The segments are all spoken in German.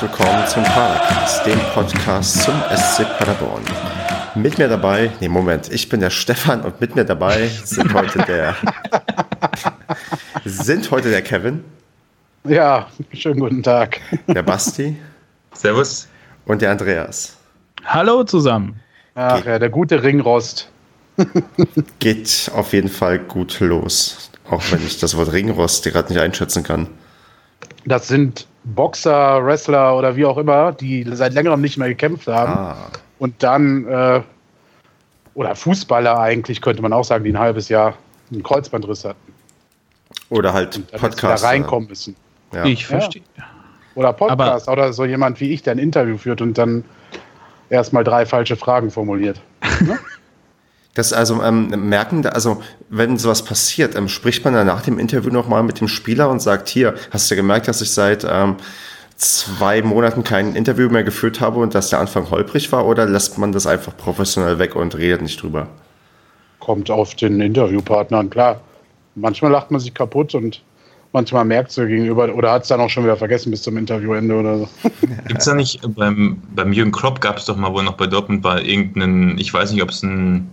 willkommen zum Padercast, dem Podcast zum SC Paderborn. Mit mir dabei, nee, Moment, ich bin der Stefan und mit mir dabei sind heute der sind heute der Kevin. Ja, schönen guten Tag. Der Basti. Servus. Und der Andreas. Hallo zusammen. Ach ja, der gute Ringrost. Geht auf jeden Fall gut los. Auch wenn ich das Wort Ringrost gerade nicht einschätzen kann. Das sind Boxer, Wrestler oder wie auch immer, die seit längerem nicht mehr gekämpft haben. Ah. Und dann, äh, oder Fußballer eigentlich, könnte man auch sagen, die ein halbes Jahr einen Kreuzbandriss hatten. Oder halt Podcast. da reinkommen müssen. Ja. Ich verstehe. Oder Podcast oder so jemand wie ich, der ein Interview führt und dann erstmal drei falsche Fragen formuliert. Das also ähm, merken, da- also wenn sowas passiert, ähm, spricht man dann nach dem Interview nochmal mit dem Spieler und sagt, hier, hast du gemerkt, dass ich seit ähm, zwei Monaten kein Interview mehr geführt habe und dass der Anfang holprig war oder lässt man das einfach professionell weg und redet nicht drüber? Kommt auf den Interviewpartner an, klar. Manchmal lacht man sich kaputt und manchmal merkt es gegenüber oder hat es dann auch schon wieder vergessen bis zum Interviewende oder so. Gibt es da nicht äh, beim, beim Jürgen Klopp gab es doch mal, wo er noch bei Dortmund war, irgendeinen, ich weiß nicht, ob es ein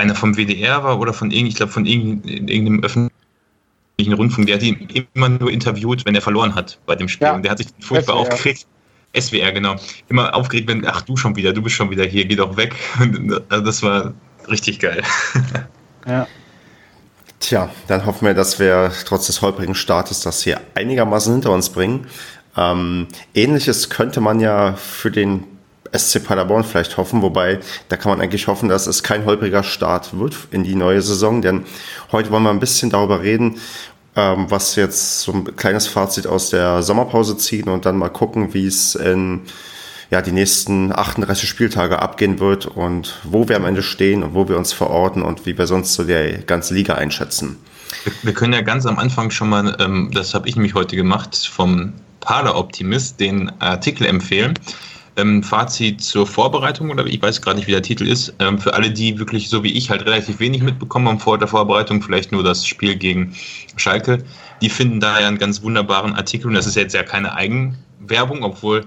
einer vom WDR war oder von irgend, ich glaube von irgend- irgendeinem öffentlichen Rundfunk, der hat ihn immer nur interviewt, wenn er verloren hat bei dem Spiel. Ja. Und der hat sich furchtbar SWR. aufgeregt. SWR, genau. Immer aufgeregt, wenn, ach du schon wieder, du bist schon wieder hier, geh doch weg. Und, also das war richtig geil. Ja. Tja, dann hoffen wir, dass wir trotz des holprigen Startes das hier einigermaßen hinter uns bringen. Ähm, Ähnliches könnte man ja für den SC Paderborn vielleicht hoffen, wobei da kann man eigentlich hoffen, dass es kein holpriger Start wird in die neue Saison, denn heute wollen wir ein bisschen darüber reden, ähm, was jetzt so ein kleines Fazit aus der Sommerpause ziehen und dann mal gucken, wie es in ja, die nächsten 38 Spieltage abgehen wird und wo wir am Ende stehen und wo wir uns verorten und wie wir sonst so die ganze Liga einschätzen. Wir, können ja ganz am Anfang schon mal, ähm, das habe ich nämlich heute gemacht, vom Pader Optimist den Artikel empfehlen. Ähm, Fazit zur Vorbereitung, oder ich weiß gerade nicht, wie der Titel ist. Ähm, für alle, die wirklich so wie ich halt relativ wenig mitbekommen haben vor der Vorbereitung, vielleicht nur das Spiel gegen Schalke, die finden da ja einen ganz wunderbaren Artikel. Und das ist jetzt ja keine Eigenwerbung, obwohl.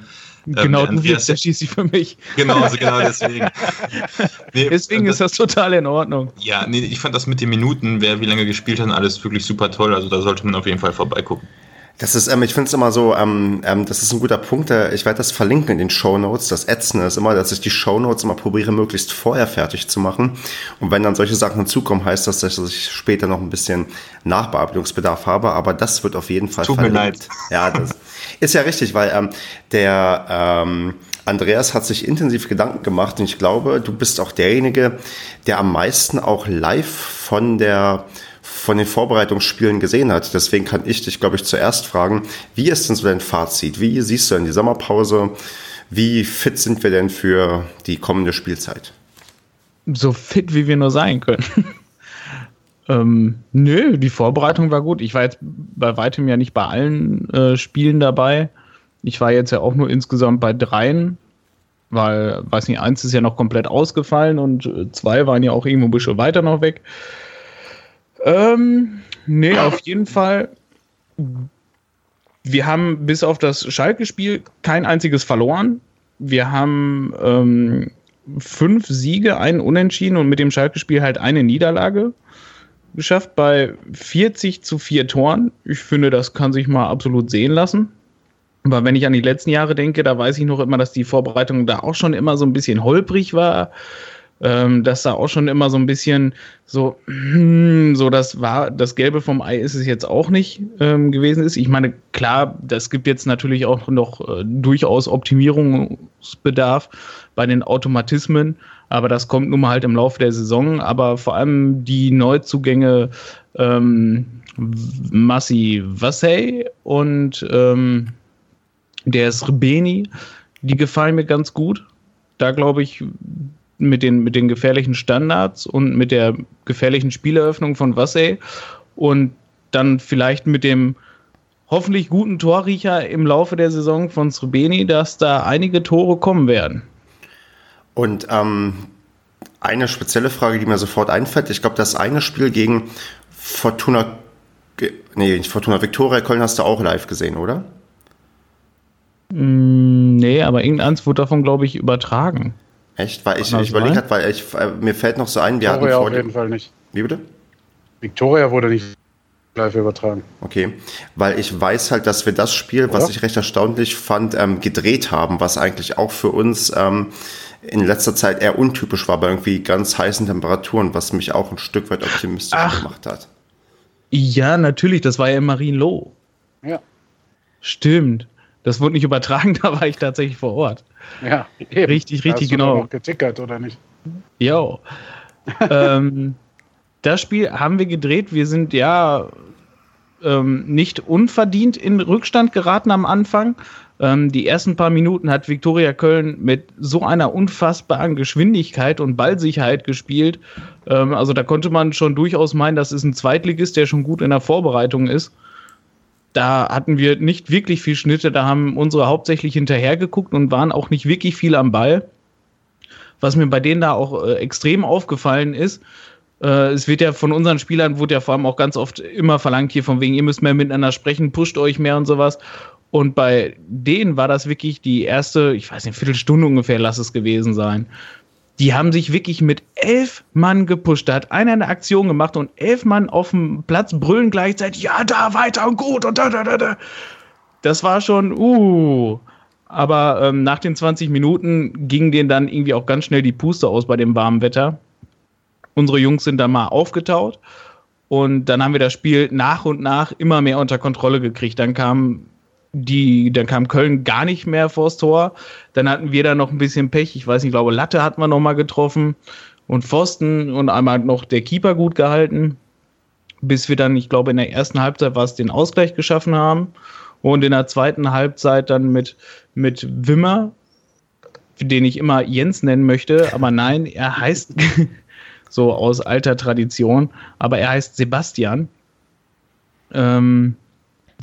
ähm, genau, du Andreas- willst der schließlich für mich. Genau, also genau deswegen. Nee, Deswegen ist das total in Ordnung. Ja, nee, ich fand das mit den Minuten, wer wie lange gespielt hat, alles wirklich super toll. Also da sollte man auf jeden Fall vorbeigucken. Das ist, ähm, ich finde es immer so, ähm, ähm, das ist ein guter Punkt. Äh, ich werde das verlinken in den Show Notes. Das Ätzende ist immer, dass ich die Show Notes immer probiere, möglichst vorher fertig zu machen. Und wenn dann solche Sachen hinzukommen, heißt das, dass ich später noch ein bisschen Nachbearbeitungsbedarf habe. Aber das wird auf jeden Fall Tut mir leid. Ja, das ist ja richtig, weil ähm, der ähm, Andreas hat sich intensiv Gedanken gemacht und ich glaube, du bist auch derjenige, der am meisten auch live von der von den Vorbereitungsspielen gesehen hat. Deswegen kann ich dich, glaube ich, zuerst fragen, wie ist denn so dein Fazit? Wie siehst du denn die Sommerpause? Wie fit sind wir denn für die kommende Spielzeit? So fit, wie wir nur sein können. ähm, nö, die Vorbereitung war gut. Ich war jetzt bei weitem ja nicht bei allen äh, Spielen dabei. Ich war jetzt ja auch nur insgesamt bei dreien, weil, weiß nicht, eins ist ja noch komplett ausgefallen und äh, zwei waren ja auch irgendwo ein bisschen weiter noch weg. Ähm, nee, auf jeden Fall. Wir haben bis auf das Schalke-Spiel kein einziges verloren. Wir haben ähm, fünf Siege, einen Unentschieden und mit dem Schalke-Spiel halt eine Niederlage geschafft bei 40 zu 4 Toren. Ich finde, das kann sich mal absolut sehen lassen. Aber wenn ich an die letzten Jahre denke, da weiß ich noch immer, dass die Vorbereitung da auch schon immer so ein bisschen holprig war. Ähm, dass da auch schon immer so ein bisschen so, so das war, das Gelbe vom Ei ist es jetzt auch nicht ähm, gewesen ist. Ich meine, klar, das gibt jetzt natürlich auch noch äh, durchaus Optimierungsbedarf bei den Automatismen, aber das kommt nun mal halt im Laufe der Saison. Aber vor allem die Neuzugänge ähm, Massi Vassey und ähm, der ist Rebeni, die gefallen mir ganz gut. Da glaube ich, mit den, mit den gefährlichen Standards und mit der gefährlichen Spieleröffnung von Vassey und dann vielleicht mit dem hoffentlich guten Torriecher im Laufe der Saison von Srebeni, dass da einige Tore kommen werden. Und ähm, eine spezielle Frage, die mir sofort einfällt, ich glaube, das eine Spiel gegen Fortuna, nee, Fortuna Victoria Köln hast du auch live gesehen, oder? Mm, nee, aber irgendeins wurde davon, glaube ich, übertragen. Echt? Weil ich, ich überlege halt, weil ich, äh, mir fällt noch so ein, wir Victoria hatten auf jeden Fall nicht. Wie bitte? Victoria wurde nicht live übertragen. Okay, weil ich weiß halt, dass wir das Spiel, was Oder? ich recht erstaunlich fand, ähm, gedreht haben, was eigentlich auch für uns ähm, in letzter Zeit eher untypisch war, bei irgendwie ganz heißen Temperaturen, was mich auch ein Stück weit optimistisch Ach. gemacht hat. Ja, natürlich, das war ja in Marienloh. Ja, Stimmt. Das wurde nicht übertragen, da war ich tatsächlich vor Ort. ja. Eben. Richtig, Da richtig, du genau. noch getickert, oder nicht? Jo. ähm, das Spiel haben wir gedreht. Wir sind ja ähm, nicht unverdient in Rückstand geraten am Anfang. Ähm, die ersten paar Minuten hat Viktoria Köln mit so einer unfassbaren Geschwindigkeit und Ballsicherheit gespielt. Ähm, also da konnte man schon durchaus meinen, das ist ein Zweitligist, der schon gut in der Vorbereitung ist. Da hatten wir nicht wirklich viel Schnitte, da haben unsere hauptsächlich hinterhergeguckt und waren auch nicht wirklich viel am Ball. Was mir bei denen da auch äh, extrem aufgefallen ist, äh, es wird ja von unseren Spielern, wurde ja vor allem auch ganz oft immer verlangt, hier von wegen, ihr müsst mehr miteinander sprechen, pusht euch mehr und sowas. Und bei denen war das wirklich die erste, ich weiß nicht, Viertelstunde ungefähr, lass es gewesen sein. Die haben sich wirklich mit elf Mann gepusht. Da hat einer eine Aktion gemacht und elf Mann auf dem Platz brüllen gleichzeitig, ja, da, weiter und gut und da, da, da, da. Das war schon, uh. Aber ähm, nach den 20 Minuten ging denen dann irgendwie auch ganz schnell die Puste aus bei dem warmen Wetter. Unsere Jungs sind dann mal aufgetaut und dann haben wir das Spiel nach und nach immer mehr unter Kontrolle gekriegt. Dann kam die, dann kam Köln gar nicht mehr vors Tor. Dann hatten wir da noch ein bisschen Pech. Ich weiß nicht, ich glaube, Latte hatten wir noch mal getroffen und Pfosten und einmal noch der Keeper gut gehalten, bis wir dann, ich glaube, in der ersten Halbzeit war es den Ausgleich geschaffen haben und in der zweiten Halbzeit dann mit, mit Wimmer, den ich immer Jens nennen möchte, aber nein, er heißt so aus alter Tradition, aber er heißt Sebastian. Ähm,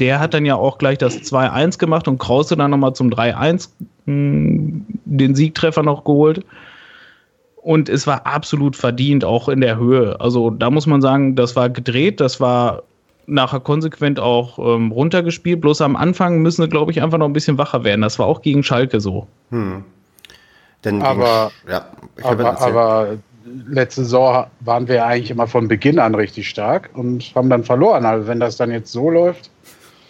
der hat dann ja auch gleich das 2-1 gemacht und Krause dann nochmal zum 3-1 mh, den Siegtreffer noch geholt. Und es war absolut verdient, auch in der Höhe. Also da muss man sagen, das war gedreht, das war nachher konsequent auch ähm, runtergespielt. Bloß am Anfang müssen sie, glaube ich, einfach noch ein bisschen wacher werden. Das war auch gegen Schalke so. Hm. Denn Aber- gegen, ja, Aber, aber letzte Saison waren wir eigentlich immer von Beginn an richtig stark und haben dann verloren. Also wenn das dann jetzt so läuft,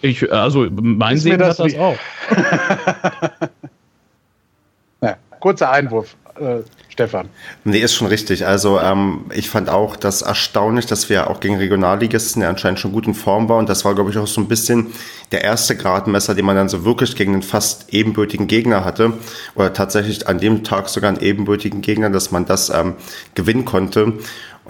Ich, also mein Ist Segen das hat das auch. na, kurzer Einwurf, äh, Stefan. Nee, ist schon richtig. Also ähm, ich fand auch das erstaunlich, dass wir auch gegen Regionalligisten, der anscheinend schon gut in Form war. Und das war, glaube ich, auch so ein bisschen der erste Gradmesser, den man dann so wirklich gegen einen fast ebenbürtigen Gegner hatte. Oder tatsächlich an dem Tag sogar einen ebenbürtigen Gegner, dass man das ähm, gewinnen konnte.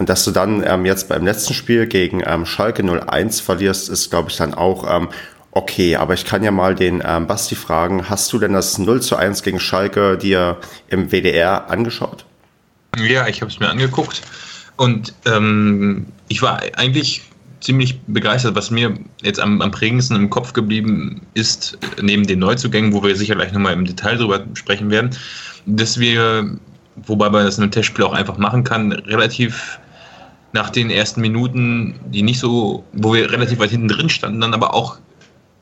Und dass du dann ähm, jetzt beim letzten Spiel gegen ähm, Schalke 01 verlierst, ist, glaube ich, dann auch ähm, okay. Aber ich kann ja mal den ähm, Basti fragen, hast du denn das 0 zu 1 gegen Schalke dir im WDR angeschaut? Ja, ich habe es mir angeguckt und ähm, ich war eigentlich ziemlich begeistert. Was mir jetzt am, am prägendsten im Kopf geblieben ist, neben den Neuzugängen, wo wir sicher gleich nochmal im Detail drüber sprechen werden, dass wir, wobei man das in einem Testspiel auch einfach machen kann, relativ nach den ersten Minuten, die nicht so, wo wir relativ weit hinten drin standen, dann aber auch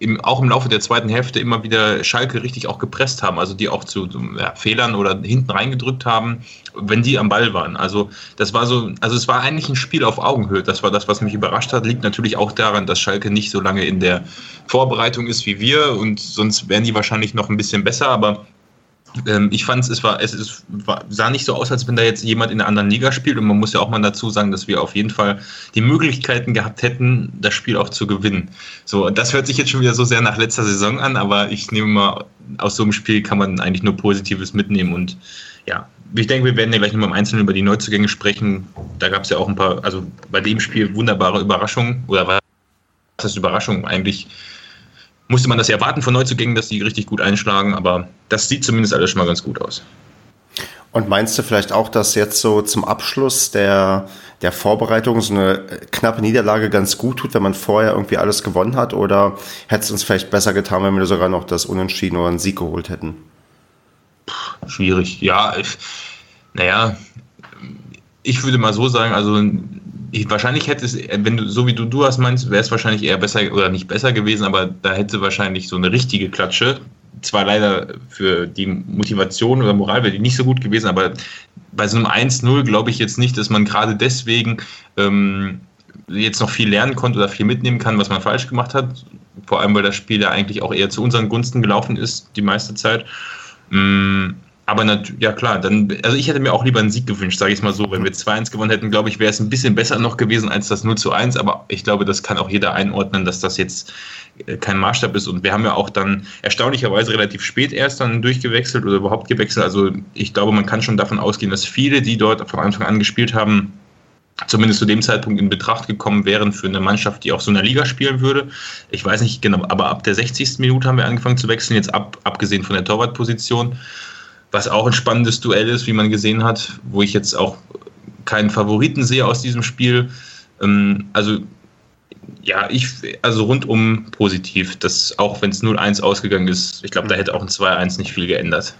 im, auch im Laufe der zweiten Hälfte immer wieder Schalke richtig auch gepresst haben, also die auch zu, ja, Fehlern oder hinten reingedrückt haben, wenn die am Ball waren. Also das war so, also es war eigentlich ein Spiel auf Augenhöhe. Das war das, was mich überrascht hat. Liegt natürlich auch daran, dass Schalke nicht so lange in der Vorbereitung ist wie wir und sonst wären die wahrscheinlich noch ein bisschen besser, aber ich fand es war, es ist, war, sah nicht so aus, als wenn da jetzt jemand in einer anderen Liga spielt. Und man muss ja auch mal dazu sagen, dass wir auf jeden Fall die Möglichkeiten gehabt hätten, das Spiel auch zu gewinnen. So, das hört sich jetzt schon wieder so sehr nach letzter Saison an, aber ich nehme mal, aus so einem Spiel kann man eigentlich nur Positives mitnehmen. Und ja, ich denke, wir werden ja gleich nochmal im Einzelnen über die Neuzugänge sprechen. Da gab es ja auch ein paar, also bei dem Spiel wunderbare Überraschungen. Oder was heißt Überraschung? Eigentlich musste man das ja erwarten von Neuzugängen, dass die richtig gut einschlagen, aber das sieht zumindest alles schon mal ganz gut aus. Und meinst du vielleicht auch, dass jetzt so zum Abschluss der, der Vorbereitung so eine knappe Niederlage ganz gut tut, wenn man vorher irgendwie alles gewonnen hat? Oder hätte es uns vielleicht besser getan, wenn wir sogar noch das Unentschieden oder einen Sieg geholt hätten? Schwierig, ja. Ich, naja, ich würde mal so sagen, also wahrscheinlich hätte es, wenn du, so wie du du hast meinst, wäre es wahrscheinlich eher besser oder nicht besser gewesen, aber da hätte wahrscheinlich so eine richtige Klatsche zwar leider für die Motivation oder Moral wäre die nicht so gut gewesen, aber bei so einem 1-0 glaube ich jetzt nicht, dass man gerade deswegen ähm, jetzt noch viel lernen konnte oder viel mitnehmen kann, was man falsch gemacht hat. Vor allem, weil das Spiel ja eigentlich auch eher zu unseren Gunsten gelaufen ist, die meiste Zeit. Mm, aber ja klar, dann, also ich hätte mir auch lieber einen Sieg gewünscht, sage ich mal so. Wenn wir 2-1 gewonnen hätten, glaube ich, wäre es ein bisschen besser noch gewesen als das 0 zu 1. Aber ich glaube, das kann auch jeder einordnen, dass das jetzt äh, kein Maßstab ist. Und wir haben ja auch dann erstaunlicherweise relativ spät erst dann durchgewechselt oder überhaupt gewechselt. Also ich glaube, man kann schon davon ausgehen, dass viele, die dort von Anfang an gespielt haben, zumindest zu dem Zeitpunkt in Betracht gekommen wären für eine Mannschaft, die auch so in der Liga spielen würde. Ich weiß nicht genau, aber ab der 60. Minute haben wir angefangen zu wechseln, jetzt ab, abgesehen von der Torwartposition was auch ein spannendes Duell ist, wie man gesehen hat, wo ich jetzt auch keinen Favoriten sehe aus diesem Spiel. Ähm, also ja, ich, also rundum positiv, dass auch wenn es 0-1 ausgegangen ist, ich glaube, da hätte auch ein 2-1 nicht viel geändert.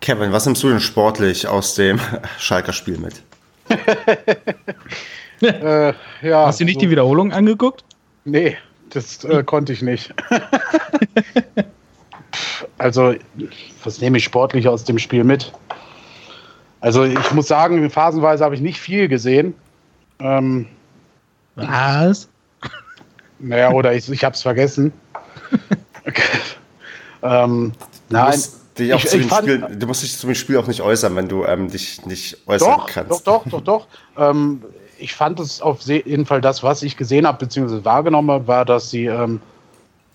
Kevin, was nimmst du denn sportlich aus dem Schalker Spiel mit? äh, ja, Hast du nicht so die Wiederholung angeguckt? Nee, das äh, konnte ich nicht. also, was nehme ich sportlich aus dem Spiel mit? Also, ich muss sagen, phasenweise habe ich nicht viel gesehen. Ähm, was? Naja, oder ich, ich habe es vergessen. ähm, nein. Ich, ich ich fand, Spiel, du musst dich zu dem Spiel auch nicht äußern, wenn du ähm, dich nicht äußern doch, kannst. Doch, doch, doch, doch. Ähm, ich fand es auf jeden Fall das, was ich gesehen habe, beziehungsweise wahrgenommen habe, war, dass sie ähm,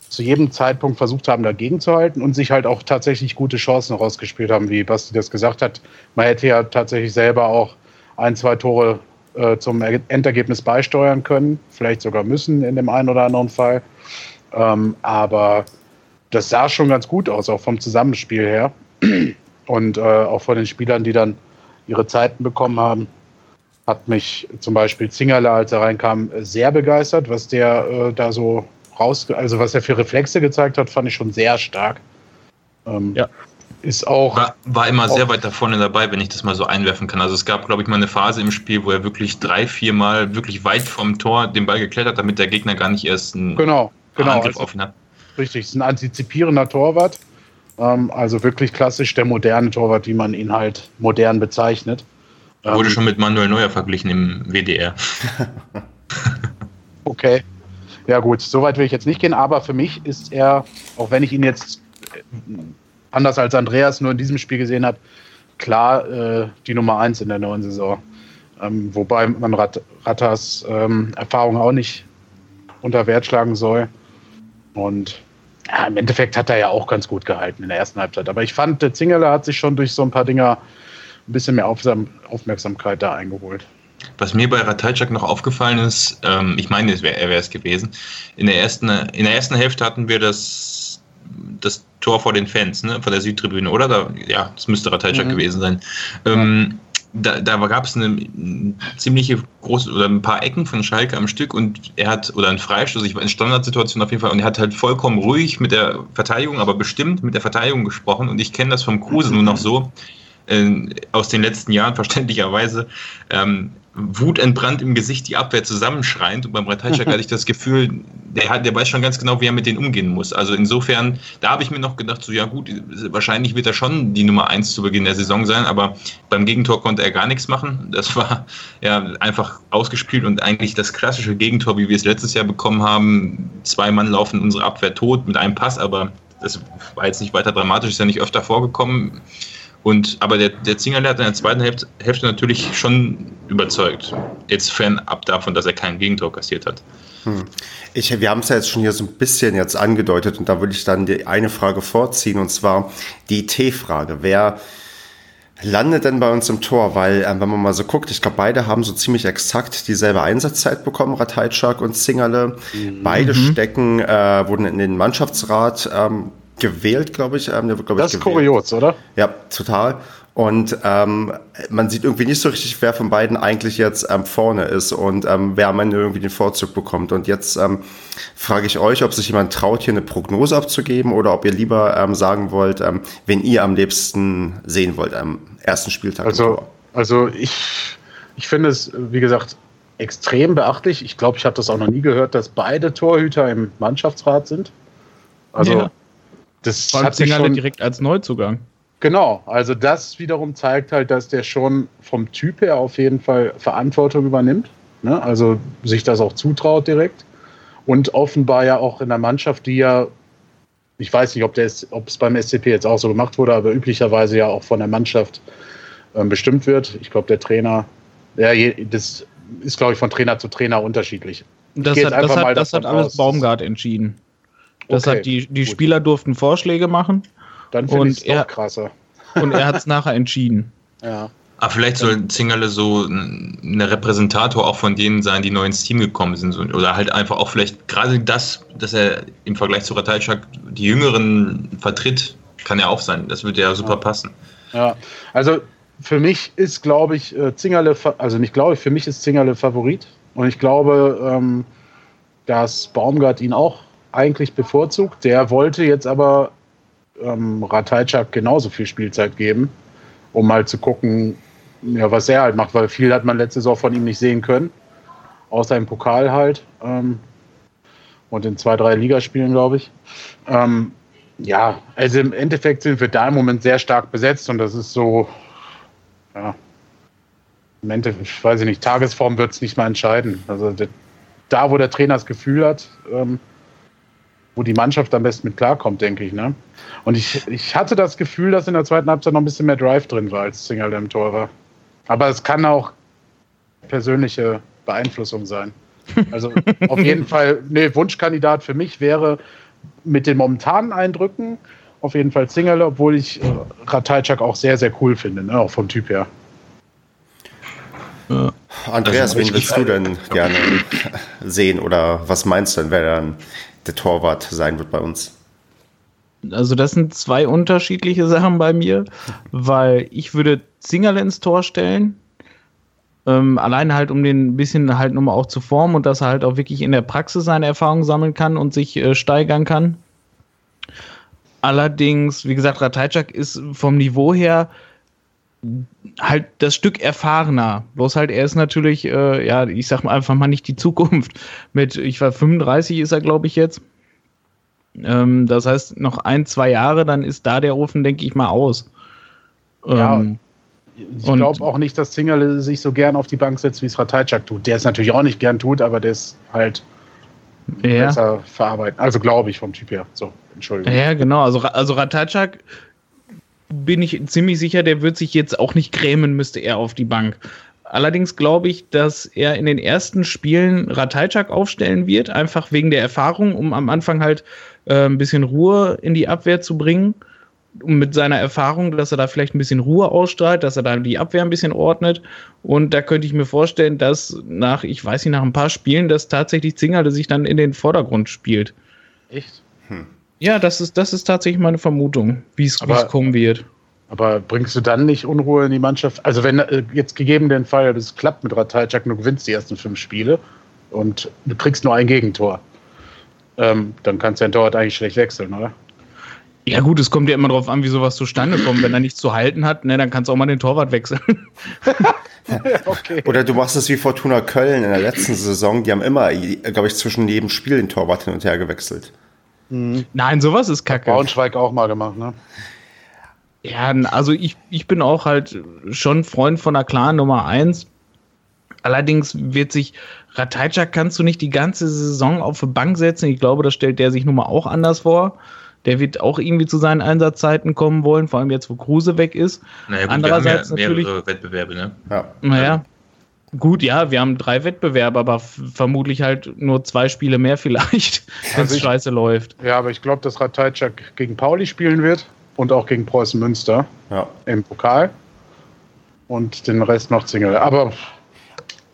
zu jedem Zeitpunkt versucht haben, dagegen zu halten und sich halt auch tatsächlich gute Chancen rausgespielt haben, wie Basti das gesagt hat. Man hätte ja tatsächlich selber auch ein, zwei Tore äh, zum Endergebnis beisteuern können, vielleicht sogar müssen in dem einen oder anderen Fall. Ähm, aber das sah schon ganz gut aus, auch vom Zusammenspiel her. Und äh, auch von den Spielern, die dann ihre Zeiten bekommen haben, hat mich zum Beispiel Zingerle, als er reinkam, sehr begeistert, was der äh, da so raus, also was er für Reflexe gezeigt hat, fand ich schon sehr stark. Ähm, ja. Ist auch. War, war immer sehr weit da vorne dabei, wenn ich das mal so einwerfen kann. Also es gab, glaube ich, mal eine Phase im Spiel, wo er wirklich drei, vier Mal wirklich weit vom Tor den Ball geklettert, damit der Gegner gar nicht erst einen genau, genau, Angriff also, auf ihn hat. Richtig, ist ein antizipierender Torwart. Ähm, also wirklich klassisch der moderne Torwart, wie man ihn halt modern bezeichnet. Er wurde ähm, schon mit Manuel Neuer verglichen im WDR. okay. Ja gut, so weit will ich jetzt nicht gehen, aber für mich ist er, auch wenn ich ihn jetzt äh, anders als Andreas nur in diesem Spiel gesehen habe, klar äh, die Nummer eins in der neuen Saison. Ähm, wobei man Rat Rattas ähm, Erfahrung auch nicht unter Wert schlagen soll. Und ja, im Endeffekt hat er ja auch ganz gut gehalten in der ersten Halbzeit. Aber ich fand, der Zingerle hat sich schon durch so ein paar Dinger ein bisschen mehr Aufmerksamkeit da eingeholt. Was mir bei Ratajczak noch aufgefallen ist, ähm, ich meine, wär, er wäre es gewesen, in der, ersten, in der ersten Hälfte hatten wir das, das Tor vor den Fans, ne, vor der Südtribüne, oder? Da, ja, das müsste Ratajczak mhm. gewesen sein. Ähm, da, da gab es eine ziemliche große oder ein paar Ecken von Schalke am Stück und er hat, oder ein Freistoß, ich war in Standardsituation auf jeden Fall, und er hat halt vollkommen ruhig mit der Verteidigung, aber bestimmt mit der Verteidigung gesprochen und ich kenne das vom Kruse nur noch so, äh, aus den letzten Jahren verständlicherweise. Ähm, wutentbrannt im Gesicht die Abwehr zusammenschreiend. Und beim Ratajczak hatte ich das Gefühl, der, hat, der weiß schon ganz genau, wie er mit denen umgehen muss. Also insofern, da habe ich mir noch gedacht, so ja gut, wahrscheinlich wird er schon die Nummer eins zu Beginn der Saison sein, aber beim Gegentor konnte er gar nichts machen. Das war ja einfach ausgespielt und eigentlich das klassische Gegentor, wie wir es letztes Jahr bekommen haben. Zwei Mann laufen unsere Abwehr tot mit einem Pass, aber das war jetzt nicht weiter dramatisch, ist ja nicht öfter vorgekommen. Und, aber der, der Zingerle hat in der zweiten Hälfte, Hälfte natürlich schon überzeugt. Jetzt fernab davon, dass er kein Gegentor kassiert hat. Hm. Ich, wir haben es ja jetzt schon hier so ein bisschen jetzt angedeutet und da würde ich dann die eine Frage vorziehen und zwar die T-Frage. Wer landet denn bei uns im Tor? Weil, äh, wenn man mal so guckt, ich glaube, beide haben so ziemlich exakt dieselbe Einsatzzeit bekommen, Ratajczak und Zingerle. Mhm. Beide stecken, äh, wurden in den Mannschaftsrat ähm, gewählt, glaube ich. Ähm, der wird, glaub das ist kurios, oder? Ja, total. Und ähm, man sieht irgendwie nicht so richtig, wer von beiden eigentlich jetzt ähm, vorne ist und ähm, wer am Ende irgendwie den Vorzug bekommt. Und jetzt ähm, frage ich euch, ob sich jemand traut, hier eine Prognose abzugeben oder ob ihr lieber ähm, sagen wollt, ähm, wen ihr am liebsten sehen wollt am ersten Spieltag. Also, also ich, ich finde es, wie gesagt, extrem beachtlich. Ich glaube, ich habe das auch noch nie gehört, dass beide Torhüter im Mannschaftsrat sind. Also ja das Vor allem hat sich schon, direkt als Neuzugang. Genau, also das wiederum zeigt halt, dass der schon vom Typ her auf jeden Fall Verantwortung übernimmt. Ne? Also sich das auch zutraut direkt. Und offenbar ja auch in der Mannschaft, die ja, ich weiß nicht, ob, der, ist- ob es beim SCP jetzt auch so gemacht wurde, aber üblicherweise ja auch von der Mannschaft ähm, bestimmt wird. Ich glaube, der Trainer, ja, das ist, glaube ich, von Trainer zu Trainer unterschiedlich. Das hat, das hat, das hat alles aus, Baumgart entschieden. Das Okay, hat die, die gut. Spieler durften Vorschläge machen Dann finde Und ich es er- noch krasser. und er hat es nachher entschieden. Ja. Aber vielleicht soll Zingerle so ein ein Repräsentator auch von denen sein, die neu ins Team gekommen sind. Oder halt einfach auch vielleicht gerade das, dass er im Vergleich zu Ratajczak die Jüngeren vertritt, kann ja auch sein. Das würde ja super Ja. passen. Ja, also für mich ist, glaube ich, äh, Zingerle, also nicht glaube ich, für mich ist Zingerle Favorit. Und ich glaube, ähm, dass Baumgart ihn auch eigentlich bevorzugt. Der wollte jetzt aber ähm, Ratajczak genauso viel Spielzeit geben, um mal zu gucken, ja, was er halt macht, weil viel hat man letzte Saison von ihm nicht sehen können. Außer im Pokal halt. Ähm, und in zwei, drei Ligaspielen, glaube ich. Ähm, ja, also im Endeffekt sind wir da im Moment sehr stark besetzt und das ist so, ja, im Endeffekt, ich weiß nicht, Tagesform wird es nicht mal entscheiden. Also da, wo der Trainer das Gefühl hat, ähm, wo die Mannschaft am besten mit klarkommt, denke ich. Ne? Und ich, ich hatte das Gefühl, dass in der zweiten Halbzeit noch ein bisschen mehr Drive drin war, als Single im Tor war. Aber es kann auch persönliche Beeinflussung sein. Also auf jeden Fall, nee, Wunschkandidat für mich wäre mit den momentanen Eindrücken auf jeden Fall Zingerle, obwohl ich äh, Ratajczak auch sehr, sehr cool finde, ne? auch vom Typ her. Andreas, Also, wen willst du denn gerne sehen oder was meinst du denn, wer dann der Torwart sein wird bei uns? Also das sind zwei unterschiedliche Sachen bei mir, weil ich würde Zingerle ins Tor stellen. Ähm, alleine halt, um den ein bisschen halt nochmal auch zu formen und dass er halt auch wirklich in der Praxis seine Erfahrungen sammeln kann und sich äh, steigern kann. Allerdings, wie gesagt, Ratajczak ist vom Niveau her halt das Stück erfahrener. Bloß halt, er ist natürlich, äh, ja, ich sag mal einfach mal nicht die Zukunft. Mit, ich war 35 ist er, glaube ich, jetzt. Ähm, das heißt, noch ein, zwei Jahre, dann ist da der Ofen, denke ich mal, aus. Ja, Ähm, Ich Und- glaube auch nicht, dass Zingerle sich so gern auf die Bank setzt, wie es Ratajczak tut. Der es natürlich auch nicht gern tut, aber der ist halt ja. besser verarbeiten. Also glaube ich vom Typ her. So, Entschuldigung. Ja, genau. Also, also Ratajczak bin ich ziemlich sicher, der wird sich jetzt auch nicht grämen, müsste er auf die Bank. Allerdings glaube ich, dass er in den ersten Spielen Ratajczak aufstellen wird, einfach wegen der Erfahrung, um am Anfang halt äh, ein bisschen Ruhe in die Abwehr zu bringen. Um mit seiner Erfahrung, dass er da vielleicht ein bisschen Ruhe ausstrahlt, dass er da die Abwehr ein bisschen ordnet. Und da könnte ich mir vorstellen, dass nach, ich weiß nicht, nach ein paar Spielen, dass tatsächlich Zingerle sich dann in den Vordergrund spielt. Echt? Ja, das ist, das ist tatsächlich meine Vermutung, wie es kommen wird. Aber bringst du dann nicht Unruhe in die Mannschaft? Also wenn äh, jetzt gegeben den Fall, das klappt mit Ratajczak, du gewinnst die ersten fünf Spiele und du kriegst nur ein Gegentor. Ähm, dann kannst du den Torwart eigentlich schlecht wechseln, oder? Ja gut, es kommt ja immer darauf an, wie sowas zustande kommt. Wenn er nichts zu halten hat, ne, dann kannst du auch mal den Torwart wechseln. okay. Oder du machst es wie Fortuna Köln in der letzten Saison, die haben immer, glaube ich, zwischen jedem Spiel den Torwart hin und her gewechselt. Nein, sowas ist kacke. Braunschweig auch mal gemacht, ne? Ja, also ich, ich bin auch halt schon Freund von der klaren Nummer 1. Allerdings wird sich Ratajczak kannst du nicht die ganze Saison auf die Bank setzen. Ich glaube, das stellt der sich nun mal auch anders vor. Der wird auch irgendwie zu seinen Einsatzzeiten kommen wollen, vor allem jetzt, wo Kruse weg ist. Naja, gut, Andererseits wir haben ja natürlich- mehrere Wettbewerbe, ne? Ja. Naja, gut, ja, wir haben drei Wettbewerbe, aber vermutlich halt nur zwei Spiele mehr vielleicht, wenn Also es ich- scheiße läuft. Ja, aber ich glaube, dass Ratajczak gegen Pauli spielen wird und auch gegen Preußen Münster ja. im Pokal. Und den Rest noch Single. Aber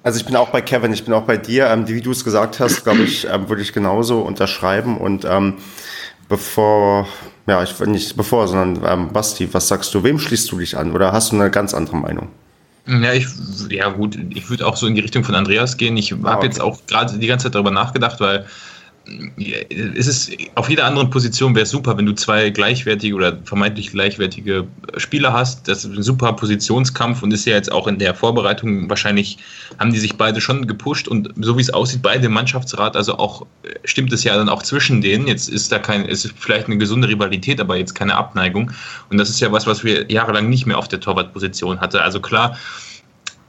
Also ich bin auch bei Kevin, ich bin auch bei dir. Ähm, wie du es gesagt hast, glaube ich, ähm, würde ich genauso unterschreiben. Und ähm, bevor, ja, ich nicht bevor, sondern ähm, Basti, was sagst du? Wem schließt du dich an? Oder hast du eine ganz andere Meinung? Ja, ich, ja gut, ich würde auch so in die Richtung von Andreas gehen. Ich habe okay. jetzt auch gerade die ganze Zeit darüber nachgedacht, weil es ist auf jeder anderen Position wäre es super, wenn du zwei gleichwertige oder vermeintlich gleichwertige Spieler hast. Das ist ein super Positionskampf und ist ja jetzt auch in der Vorbereitung wahrscheinlich haben die sich beide schon gepusht und so wie es aussieht, beide im Mannschaftsrat, also auch stimmt es ja dann auch zwischen denen. Jetzt ist da kein, ist vielleicht eine gesunde Rivalität, aber jetzt keine Abneigung. Und das ist ja was, was wir jahrelang nicht mehr auf der Torwartposition hatte. Also klar,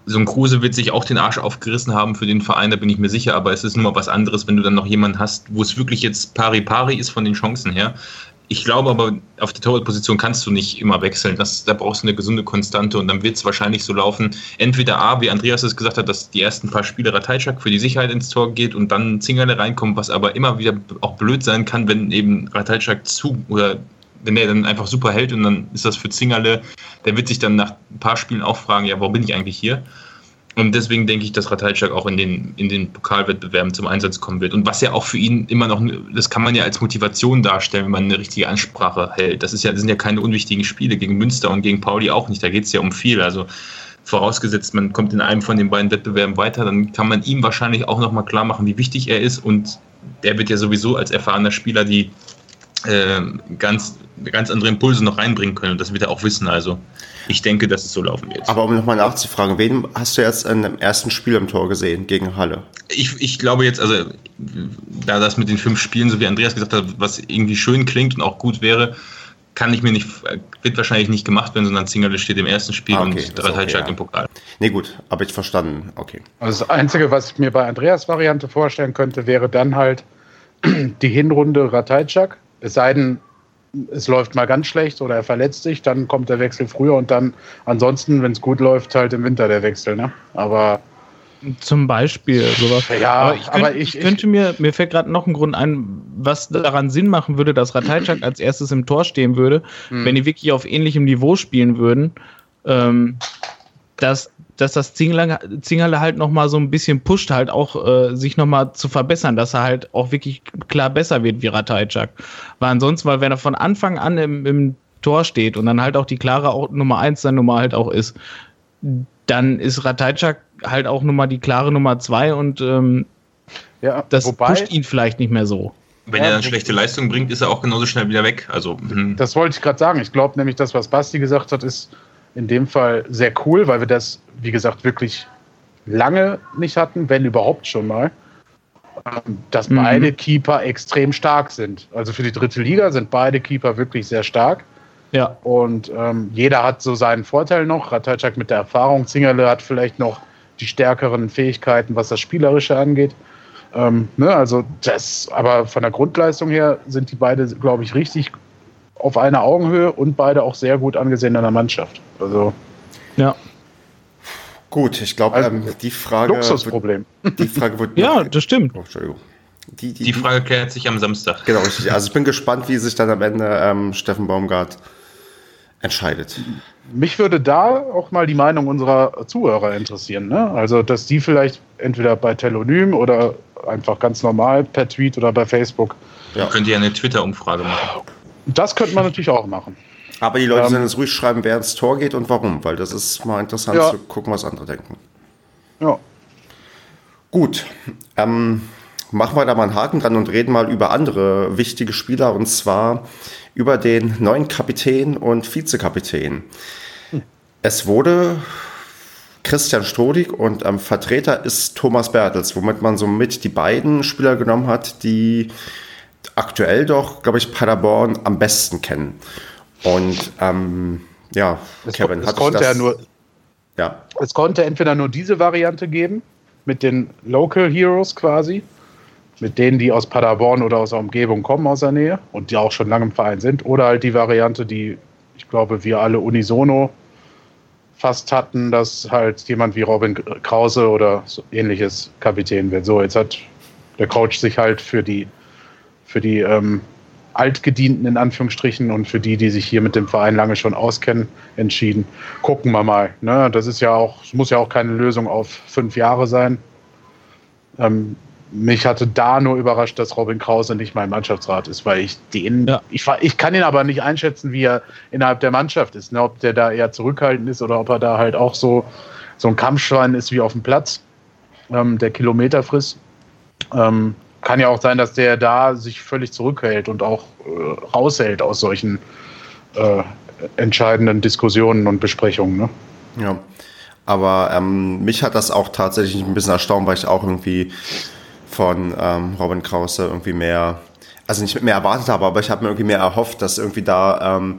so ein Kruse wird sich auch den Arsch aufgerissen haben für den Verein, da bin ich mir sicher, aber es ist nun mal was anderes, wenn du dann noch jemanden hast, wo es wirklich jetzt pari-pari ist von den Chancen her. Ich glaube aber, auf der Torwartposition kannst du nicht immer wechseln. Das, da brauchst du eine gesunde Konstante und dann wird es wahrscheinlich so laufen. Entweder A, wie Andreas es gesagt hat, dass die ersten paar Spiele Ratajczak für die Sicherheit ins Tor geht und dann Zingerle reinkommt, was aber immer wieder auch blöd sein kann, wenn eben Ratajczak zu oder wenn der dann einfach super hält und dann ist das für Zingerle, der wird sich dann nach ein paar Spielen auch fragen, ja, warum bin ich eigentlich hier? Und deswegen denke ich, dass Ratajczak auch in den, in den Pokalwettbewerben zum Einsatz kommen wird. Und was ja auch für ihn immer noch, das kann man ja als Motivation darstellen, wenn man eine richtige Ansprache hält. Das, ist ja, das sind ja keine unwichtigen Spiele gegen Münster und gegen Pauli auch nicht. Da geht es ja um viel. Also vorausgesetzt, man kommt in einem von den beiden Wettbewerben weiter, dann kann man ihm wahrscheinlich auch nochmal klar machen, wie wichtig er ist. Und er wird ja sowieso als erfahrener Spieler die ganz, ganz andere Impulse noch reinbringen können. Und das wird er auch wissen. Also ich denke, dass es so laufen wird. Aber um nochmal nachzufragen, wen hast du jetzt in dem ersten Spiel im Tor gesehen gegen Halle? Ich, ich glaube jetzt, also da das mit den fünf Spielen, so wie Andreas gesagt hat, was irgendwie schön klingt und auch gut wäre, kann ich mir nicht, wird wahrscheinlich nicht gemacht werden, sondern Zingerle steht im ersten Spiel ah, okay, und Ratajczak okay, ja. im Pokal. Nee, gut, habe ich verstanden. Okay. Also das Einzige, was ich mir bei Andreas Variante vorstellen könnte, wäre dann halt die Hinrunde Ratajczak es sei denn, es läuft mal ganz schlecht oder er verletzt sich, dann kommt der Wechsel früher und dann ansonsten, wenn es gut läuft, halt im Winter der Wechsel. Ne? Aber zum Beispiel sowas. Ja, aber ich, könnte, aber ich, ich könnte mir, mir fällt gerade noch ein Grund ein, was daran Sinn machen würde, dass Ratajczak als erstes im Tor stehen würde, hm. wenn die wirklich auf ähnlichem Niveau spielen würden, ähm, dass dass das Zingerle halt nochmal so ein bisschen pusht, halt auch äh, sich nochmal zu verbessern, dass er halt auch wirklich klar besser wird wie Ratajczak. Weil ansonsten, weil wenn er von Anfang an im, im Tor steht und dann halt auch die klare Nummer 1 seine Nummer halt auch ist, dann ist Ratajczak halt auch Nummer die klare Nummer 2 und ähm, ja, das wobei, pusht ihn vielleicht nicht mehr so. Wenn ja, er dann schlechte Leistung bringt, ist er auch genauso schnell wieder weg. Also, hm. das wollte ich gerade sagen. Ich glaube nämlich, das, was Basti gesagt hat, ist in dem Fall sehr cool, weil wir das, wie gesagt, wirklich lange nicht hatten, wenn überhaupt schon mal. Ähm, dass mhm. beide Keeper extrem stark sind. Also für die dritte Liga sind beide Keeper wirklich sehr stark. Ja. Und ähm, jeder hat so seinen Vorteil noch. Ratajczak mit der Erfahrung, Zingerle hat vielleicht noch die stärkeren Fähigkeiten, was das Spielerische angeht. Ähm, ne, also das, aber von der Grundleistung her sind die beide, glaube ich, richtig auf einer Augenhöhe und beide auch sehr gut angesehen in der Mannschaft. Also. Ja. Gut, ich glaube, also, ähm, die Frage. Luxusproblem. Die Frage wird. ja, das stimmt. Oh, Entschuldigung. Die, die, die, Frage klärt sich am Samstag. Genau, richtig. Also ich bin gespannt, wie sich dann am Ende ähm, Steffen Baumgart entscheidet. Mich würde da auch mal die Meinung unserer Zuhörer interessieren. Ne? Also, dass die vielleicht entweder bei Telonym oder einfach ganz normal per Tweet oder bei Facebook. Ja. Könnt ihr eine Twitter-Umfrage machen. Das könnte man natürlich auch machen. Aber die Leute ähm, sollen es ruhig schreiben, wer ins Tor geht und warum, weil das ist mal interessant ja. zu gucken, was andere denken. Ja. Gut. Ähm, machen wir da mal einen Haken dran und reden mal über andere wichtige Spieler und zwar über den neuen Kapitän und Vizekapitän. Hm. Es wurde Christian Strodig und ähm, Vertreter ist Thomas Bertels, womit man somit die beiden Spieler genommen hat, die aktuell doch, glaube ich, Paderborn am besten kennen. Und ähm, ja, es, Kevin, es hat konnte das, ja nur. Ja. Es konnte entweder nur diese Variante geben, mit den Local Heroes quasi, mit denen, die aus Paderborn oder aus der Umgebung kommen, aus der Nähe und die auch schon lange im Verein sind, oder halt die Variante, die ich glaube, wir alle unisono fast hatten, dass halt jemand wie Robin Krause oder so ähnliches Kapitän wird. So, jetzt hat der Coach sich halt für die für die ähm, Altgedienten in Anführungsstrichen und für die, die sich hier mit dem Verein lange schon auskennen, entschieden. Gucken wir mal. Ne? Das ist ja auch, muss ja auch keine Lösung auf fünf Jahre sein. Ähm, mich hatte da nur überrascht, dass Robin Krause nicht mein Mannschaftsrat ist, weil ich den, ja. ich, ich kann ihn aber nicht einschätzen, wie er innerhalb der Mannschaft ist. Ne? Ob der da eher zurückhaltend ist oder ob er da halt auch so, so ein Kampfschwein ist wie auf dem Platz, ähm, der Kilometer frisst. Ähm, kann ja auch sein, dass der da sich völlig zurückhält und auch äh, raushält aus solchen äh, entscheidenden Diskussionen und Besprechungen. Ne? Ja. Aber ähm, mich hat das auch tatsächlich ein bisschen erstaunt, weil ich auch irgendwie von ähm, Robin Krause irgendwie mehr, also nicht mehr erwartet habe, aber ich habe mir irgendwie mehr erhofft, dass irgendwie da ähm,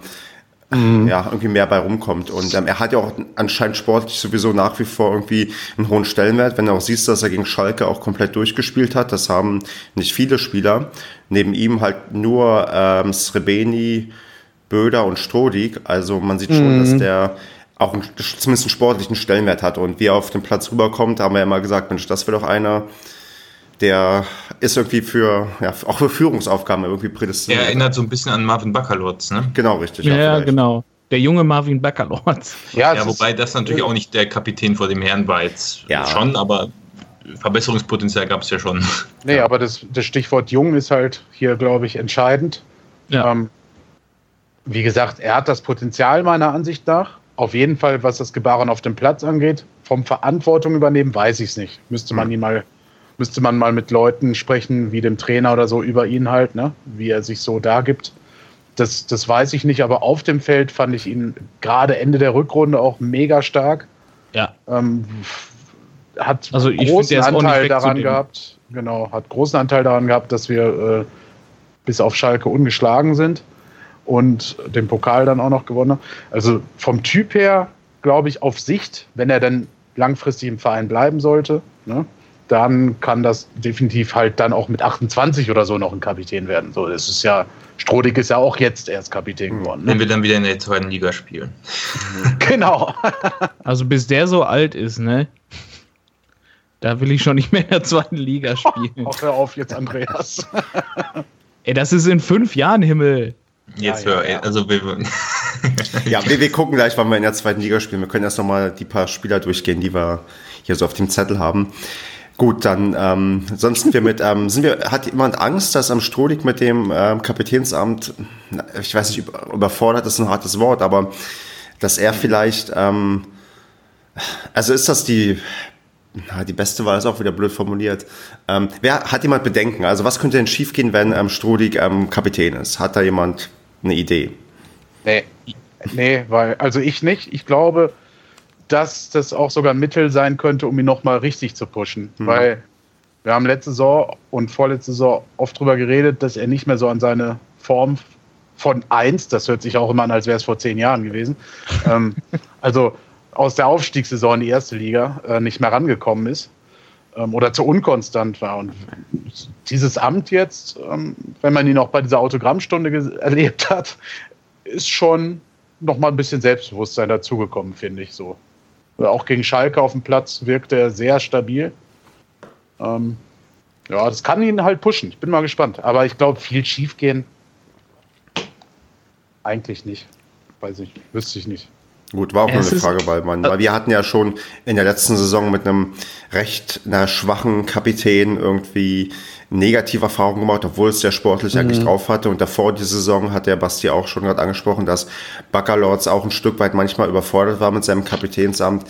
mhm. ja, irgendwie mehr bei rumkommt. Und ähm, er hat ja auch anscheinend sportlich sowieso nach wie vor irgendwie einen hohen Stellenwert, wenn du auch siehst, dass er gegen Schalke auch komplett durchgespielt hat. Das haben nicht viele Spieler. Neben ihm halt nur ähm, Srebeni, Böder und Strodig. Also man sieht schon, mhm. dass der auch einen, zumindest einen sportlichen Stellenwert hat. Und wie er auf den Platz rüberkommt, haben wir ja immer gesagt, Mensch, das wäre doch einer, der ist irgendwie für, ja, auch für Führungsaufgaben irgendwie prädestiniert. Er erinnert so ein bisschen an Marvin Baccalords, ne? Genau, richtig. Ja, ja genau. Der junge Marvin Baccalords. Ja, ja wobei das natürlich auch nicht der Kapitän vor dem Herrn war jetzt ja. schon, aber Verbesserungspotenzial gab es ja schon. Nee, aber das, das Stichwort jung ist halt hier, glaube ich, entscheidend. Ja. Ähm, wie gesagt, er hat das Potenzial meiner Ansicht nach. Auf jeden Fall, was das Gebaren auf dem Platz angeht. Vom Verantwortung übernehmen weiß ich es nicht. Müsste man mhm. ihn mal müsste man mal mit Leuten sprechen, wie dem Trainer oder so, über ihn halt, ne? wie er sich so dargibt. Das, das weiß ich nicht, aber auf dem Feld fand ich ihn gerade Ende der Rückrunde auch mega stark. Ja. Ähm, hat also großen Anteil daran gehabt, genau, hat großen Anteil daran gehabt, dass wir äh, bis auf Schalke ungeschlagen sind und den Pokal dann auch noch gewonnen haben. Also vom Typ her, glaube ich, auf Sicht, wenn er dann langfristig im Verein bleiben sollte, ne, dann kann das definitiv halt dann auch mit 28 oder so noch ein Kapitän werden. So, das ist ja, Strodig ist ja auch jetzt erst Kapitän geworden. Ne? Wenn wir dann wieder in der zweiten Liga spielen. genau. also bis der so alt ist, ne? Da will ich schon nicht mehr in der zweiten Liga spielen. Oh, hör auf jetzt, Andreas. Ey, das ist in fünf Jahren Himmel. Jetzt ja, hör, ja, also wir, ja, wir, wir gucken gleich, wann wir in der zweiten Liga spielen. Wir können erst nochmal die paar Spieler durchgehen, die wir hier so auf dem Zettel haben. Gut, dann ähm, sonst sind wir mit, ähm, sind wir, hat jemand Angst, dass am Strohlig mit dem ähm, Kapitänsamt, ich weiß nicht, überfordert ist ein hartes Wort, aber dass er vielleicht, ähm, also ist das die, na, die beste Wahl ist auch wieder blöd formuliert. Ähm, wer hat jemand Bedenken? Also was könnte denn schiefgehen, wenn ähm, Strohlig ähm, Kapitän ist? Hat da jemand eine Idee? Nee, nee, weil, also ich nicht. Ich glaube, dass das auch sogar ein Mittel sein könnte, um ihn nochmal richtig zu pushen. Mhm. Weil wir haben letzte Saison und vorletzte Saison oft darüber geredet, dass er nicht mehr so an seine Form von 1, das hört sich auch immer an, als wäre es vor zehn Jahren gewesen, ähm, also aus der Aufstiegssaison in die erste Liga äh, nicht mehr rangekommen ist ähm, oder zu unkonstant war. Und dieses Amt jetzt, ähm, wenn man ihn auch bei dieser Autogrammstunde erlebt hat, ist schon nochmal ein bisschen Selbstbewusstsein dazugekommen, finde ich so. Auch gegen Schalke auf dem Platz wirkte er sehr stabil. Ähm, ja, das kann ihn halt pushen. Ich bin mal gespannt. Aber ich glaube, viel schief gehen eigentlich nicht. Weiß ich, wüsste ich nicht. Gut, war auch nur eine Frage, weil man, weil wir hatten ja schon in der letzten Saison mit einem recht einer schwachen Kapitän irgendwie negative Erfahrungen gemacht, obwohl es der sportlich mhm. eigentlich drauf hatte. Und davor die Saison hat der Basti auch schon gerade angesprochen, dass Baccalords auch ein Stück weit manchmal überfordert war mit seinem Kapitänsamt.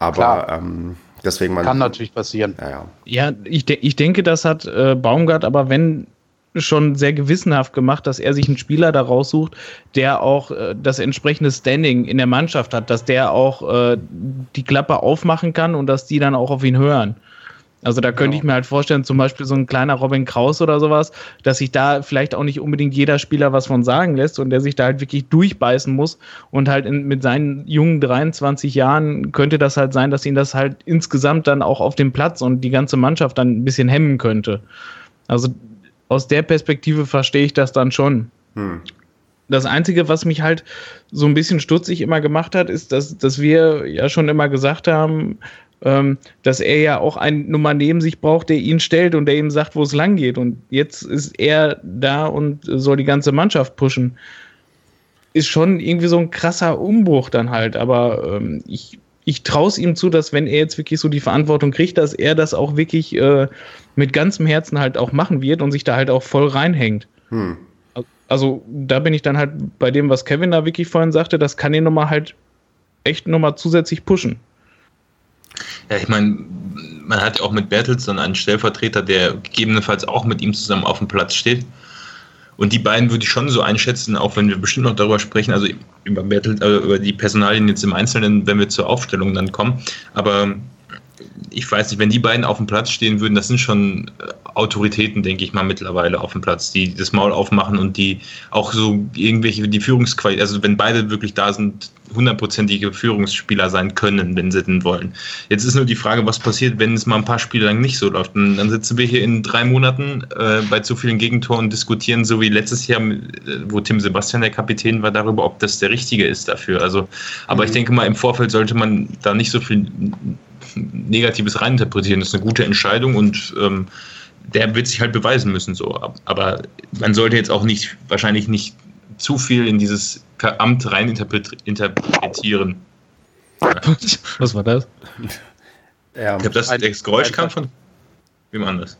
Aber ähm, deswegen man. Kann natürlich passieren. Ja, ja. ja ich, de ich denke, das hat äh, Baumgart, aber wenn schon sehr gewissenhaft gemacht, dass er sich einen Spieler da raussucht, der auch äh, das entsprechende Standing in der Mannschaft hat, dass der auch äh, die Klappe aufmachen kann und dass die dann auch auf ihn hören. Also da könnte genau. ich mir halt vorstellen, zum Beispiel so ein kleiner Robin Kraus oder sowas, dass sich da vielleicht auch nicht unbedingt jeder Spieler was von sagen lässt und der sich da halt wirklich durchbeißen muss und halt in, mit seinen jungen 23 Jahren könnte das halt sein, dass ihn das halt insgesamt dann auch auf dem Platz und die ganze Mannschaft dann ein bisschen hemmen könnte. Also aus der Perspektive verstehe ich das dann schon. Hm. Das Einzige, was mich halt so ein bisschen stutzig immer gemacht hat, ist, dass, dass wir ja schon immer gesagt haben, ähm, dass er ja auch einen Nummer neben sich braucht, der ihn stellt und der ihm sagt, wo es lang geht. Und jetzt ist er da und soll die ganze Mannschaft pushen. Ist schon irgendwie so ein krasser Umbruch dann halt. Aber ähm, ich, ich traue es ihm zu, dass wenn er jetzt wirklich so die Verantwortung kriegt, dass er das auch wirklich äh, mit ganzem Herzen halt auch machen wird und sich da halt auch voll reinhängt. Hm. Also da bin ich dann halt bei dem, was Kevin da wirklich vorhin sagte, das kann ihn nochmal halt echt nochmal zusätzlich pushen. Ja, ich meine, man hat ja auch mit Bertelsson einen Stellvertreter, der gegebenenfalls auch mit ihm zusammen auf dem Platz steht. Und die beiden würde ich schon so einschätzen, auch wenn wir bestimmt noch darüber sprechen, also über, Bertel, äh, über die Personalien jetzt im Einzelnen, wenn wir zur Aufstellung dann kommen. Aber ich weiß nicht, wenn die beiden auf dem Platz stehen würden, das sind schon äh, Autoritäten, denke ich mal, mittlerweile auf dem Platz, die das Maul aufmachen und die auch so irgendwelche, die Führungsqualität, also wenn beide wirklich da sind, hundertprozentige Führungsspieler sein können, wenn sie denn wollen. Jetzt ist nur die Frage, was passiert, wenn es mal ein paar Spiele lang nicht so läuft. Und dann sitzen wir hier in drei Monaten äh, bei zu vielen Gegentoren und diskutieren, so wie letztes Jahr, äh, wo Tim Sebastian der Kapitän war, darüber, ob das der richtige ist dafür. Also, aber mhm. ich denke mal, im Vorfeld sollte man da nicht so viel Negatives reininterpretieren. Das ist eine gute Entscheidung und ähm, der wird sich halt beweisen müssen so. Aber man sollte jetzt auch nicht, wahrscheinlich nicht zu viel in dieses Amt reininterpretieren. Was war das? Ja, ich glaube, das, das Geräusch kam von wem anders.